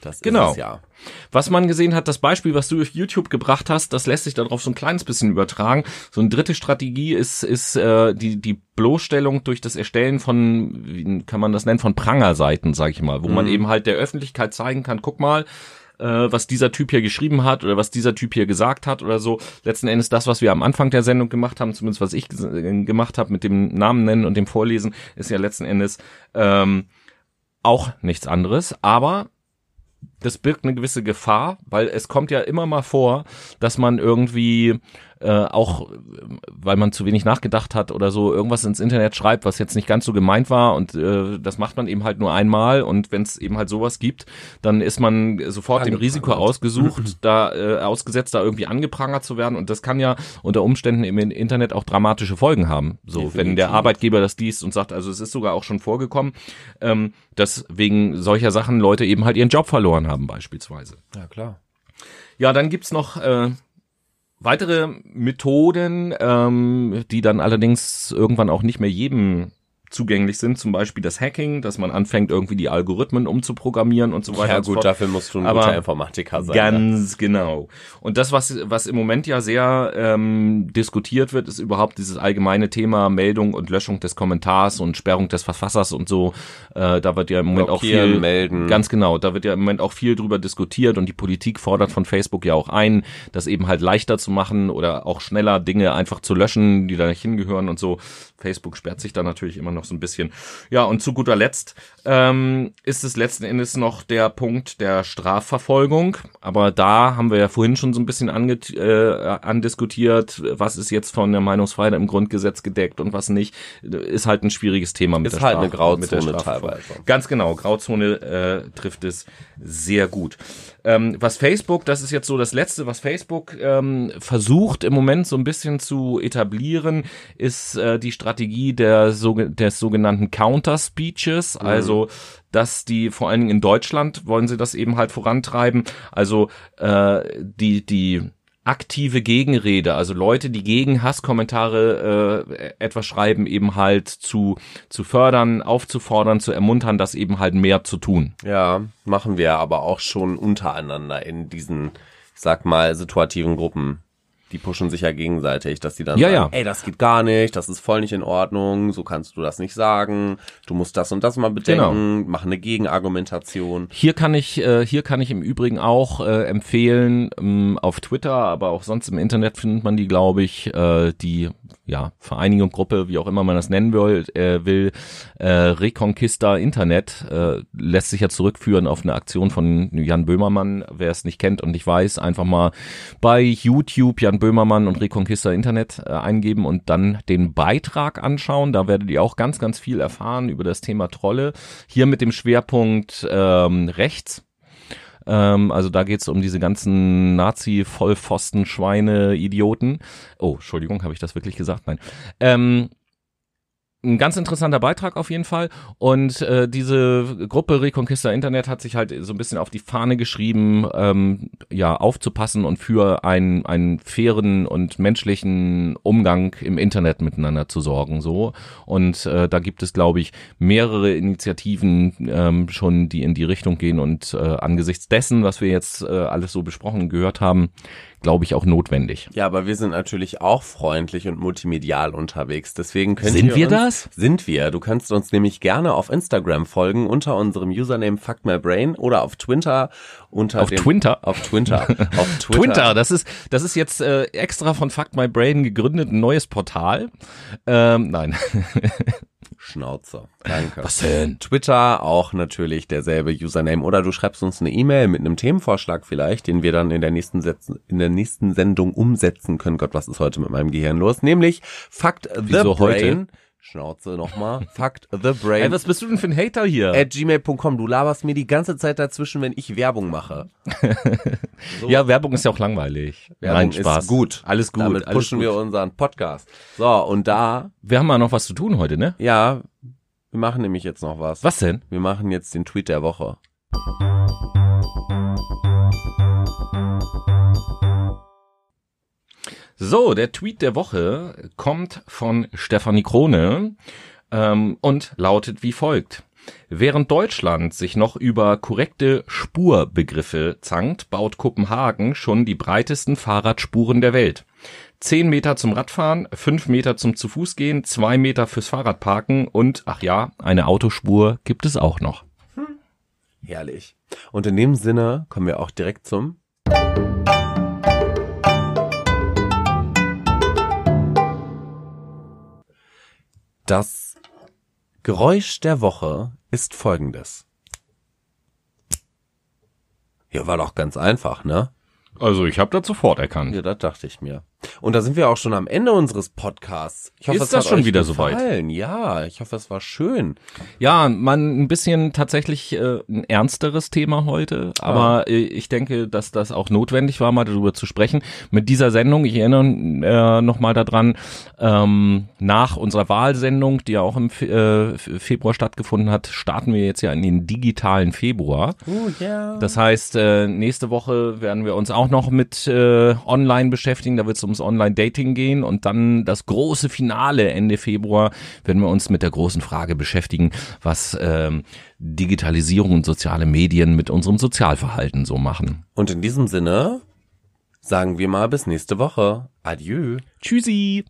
Das genau. ist es ja. Was man gesehen hat, das Beispiel, was du auf YouTube gebracht hast, das lässt sich darauf so ein kleines bisschen übertragen. So eine dritte Strategie ist, ist äh, die, die Bloßstellung durch das Erstellen von, wie kann man das nennen, von Prangerseiten, sag ich mal, wo mhm. man eben halt der Öffentlichkeit zeigen kann, guck mal, äh, was dieser Typ hier geschrieben hat oder was dieser Typ hier gesagt hat oder so. Letzten Endes das, was wir am Anfang der Sendung gemacht haben, zumindest was ich gemacht habe mit dem Namen nennen und dem Vorlesen, ist ja letzten Endes ähm, auch nichts anderes. Aber das birgt eine gewisse Gefahr, weil es kommt ja immer mal vor, dass man irgendwie äh, auch, weil man zu wenig nachgedacht hat oder so, irgendwas ins Internet schreibt, was jetzt nicht ganz so gemeint war und äh, das macht man eben halt nur einmal und wenn es eben halt sowas gibt, dann ist man sofort dem Risiko ausgesucht, da äh, ausgesetzt, da irgendwie angeprangert zu werden und das kann ja unter Umständen im Internet auch dramatische Folgen haben. So, Definitiv. wenn der Arbeitgeber das liest und sagt, also es ist sogar auch schon vorgekommen, ähm, dass wegen solcher Sachen Leute eben halt ihren Job verloren haben beispielsweise. Ja, klar. Ja, dann gibt's noch äh, weitere Methoden, ähm, die dann allerdings irgendwann auch nicht mehr jedem zugänglich sind, zum Beispiel das Hacking, dass man anfängt, irgendwie die Algorithmen umzuprogrammieren und so weiter. Ja gut, dafür musst du ein Aber guter Informatiker sein. Ganz ja. genau. Und das, was, was im Moment ja sehr ähm, diskutiert wird, ist überhaupt dieses allgemeine Thema Meldung und Löschung des Kommentars und Sperrung des Verfassers und so. Äh, da wird ja im Moment auch viel melden. Ganz genau, da wird ja im Moment auch viel drüber diskutiert und die Politik fordert von Facebook ja auch ein, das eben halt leichter zu machen oder auch schneller Dinge einfach zu löschen, die da nicht hingehören und so. Facebook sperrt sich da natürlich immer noch so ein bisschen. Ja, und zu guter Letzt ähm, ist es letzten Endes noch der Punkt der Strafverfolgung. Aber da haben wir ja vorhin schon so ein bisschen ange äh, andiskutiert, was ist jetzt von der Meinungsfreiheit im Grundgesetz gedeckt und was nicht. Ist halt ein schwieriges Thema mit ist der halt eine Grauzone teilweise. Ganz genau, Grauzone äh, trifft es sehr gut. Ähm, was Facebook, das ist jetzt so das Letzte, was Facebook ähm, versucht im Moment so ein bisschen zu etablieren, ist äh, die Strategie der, so, des sogenannten Counter-Speeches. Mhm. Also dass die vor allen Dingen in Deutschland wollen sie das eben halt vorantreiben. Also äh, die die aktive Gegenrede, also Leute, die gegen Hasskommentare äh, etwas schreiben, eben halt zu, zu fördern, aufzufordern, zu ermuntern, das eben halt mehr zu tun. Ja, machen wir aber auch schon untereinander in diesen, ich sag mal, situativen Gruppen die pushen sich ja gegenseitig, dass die dann ja, sagen, ja. ey, das geht gar nicht, das ist voll nicht in Ordnung, so kannst du das nicht sagen, du musst das und das mal bedenken, genau. mach eine Gegenargumentation. Hier kann ich, äh, hier kann ich im Übrigen auch äh, empfehlen, ähm, auf Twitter, aber auch sonst im Internet findet man die, glaube ich, äh, die ja, Vereinigung, Gruppe, wie auch immer man das nennen will, äh, will äh, Reconquista Internet, äh, lässt sich ja zurückführen auf eine Aktion von Jan Böhmermann, wer es nicht kennt und nicht weiß, einfach mal bei YouTube Jan Böhmermann und Reconquista Internet äh, eingeben und dann den Beitrag anschauen. Da werdet ihr auch ganz, ganz viel erfahren über das Thema Trolle. Hier mit dem Schwerpunkt ähm, rechts ähm, also da geht's um diese ganzen Nazi-Vollpfosten, Schweine, Idioten. Oh, Entschuldigung, habe ich das wirklich gesagt? Nein. Ähm, ein ganz interessanter Beitrag auf jeden Fall. Und äh, diese Gruppe Reconquista Internet hat sich halt so ein bisschen auf die Fahne geschrieben, ähm, ja, aufzupassen und für einen, einen fairen und menschlichen Umgang im Internet miteinander zu sorgen. So. Und äh, da gibt es, glaube ich, mehrere Initiativen ähm, schon, die in die Richtung gehen. Und äh, angesichts dessen, was wir jetzt äh, alles so besprochen gehört haben, glaube ich, auch notwendig. Ja, aber wir sind natürlich auch freundlich und multimedial unterwegs. Deswegen könnt Sind wir uns, das? Sind wir. Du kannst uns nämlich gerne auf Instagram folgen unter unserem Username FuckMyBrain oder auf Twitter unter Auf dem Twitter? auf Twitter *laughs* auf Twitter. Twitter, das ist, das ist jetzt äh, extra von Fuck My Brain gegründet, ein neues Portal. Ähm, nein. *laughs* Schnauze. Danke. Was denn? Twitter auch natürlich derselbe Username oder du schreibst uns eine E-Mail mit einem Themenvorschlag vielleicht, den wir dann in der nächsten Setzen, in der nächsten Sendung umsetzen können. Gott, was ist heute mit meinem Gehirn los? Nämlich the Wieso Brain. heute? Schnauze nochmal. *laughs* Fact the Brain. Ey, was bist du denn für ein Hater hier? at gmail.com. Du laberst mir die ganze Zeit dazwischen, wenn ich Werbung mache. So. *laughs* Ja, Werbung ist ja auch langweilig. Werbung Nein, Spaß. ist gut. Alles gut. Damit alles pushen gut. wir unseren Podcast. So, und da, Wir haben ja noch was zu tun heute, ne? ja, wir machen nämlich jetzt noch was. Was denn? Wir machen jetzt den Tweet der Woche. So, der Tweet der Woche kommt von Stefanie Krone ähm, und lautet wie folgt. Während Deutschland sich noch über korrekte Spurbegriffe zankt, baut Kopenhagen schon die breitesten Fahrradspuren der Welt. Zehn Meter zum Radfahren, fünf Meter zum zu Fuß gehen, zwei Meter fürs Fahrradparken und, ach ja, eine Autospur gibt es auch noch. Herrlich. Und in dem Sinne kommen wir auch direkt zum Das Geräusch der Woche ist folgendes. Ja, war doch ganz einfach, ne? Also ich habe das sofort erkannt. Ja, das dachte ich mir. Und da sind wir auch schon am Ende unseres Podcasts. Ich hoffe, Ist das hat schon wieder soweit? gefallen. Ja, ich hoffe, es war schön. Ja, man ein bisschen tatsächlich äh, ein ernsteres Thema heute, aber äh, ich denke, dass das auch notwendig war, mal darüber zu sprechen. Mit dieser Sendung, ich erinnere äh, nochmal daran, ähm, nach unserer Wahlsendung, die ja auch im Fe äh, Februar stattgefunden hat, starten wir jetzt ja in den digitalen Februar. Oh ja. Das heißt, äh, nächste Woche werden wir uns auch noch mit äh, Online beschäftigen. Da wird es ums Online-Dating gehen und dann das große Finale Ende Februar werden wir uns mit der großen Frage beschäftigen, was ähm, Digitalisierung und soziale Medien mit unserem Sozialverhalten so machen. Und in diesem Sinne sagen wir mal bis nächste Woche. Adieu. Tschüssi!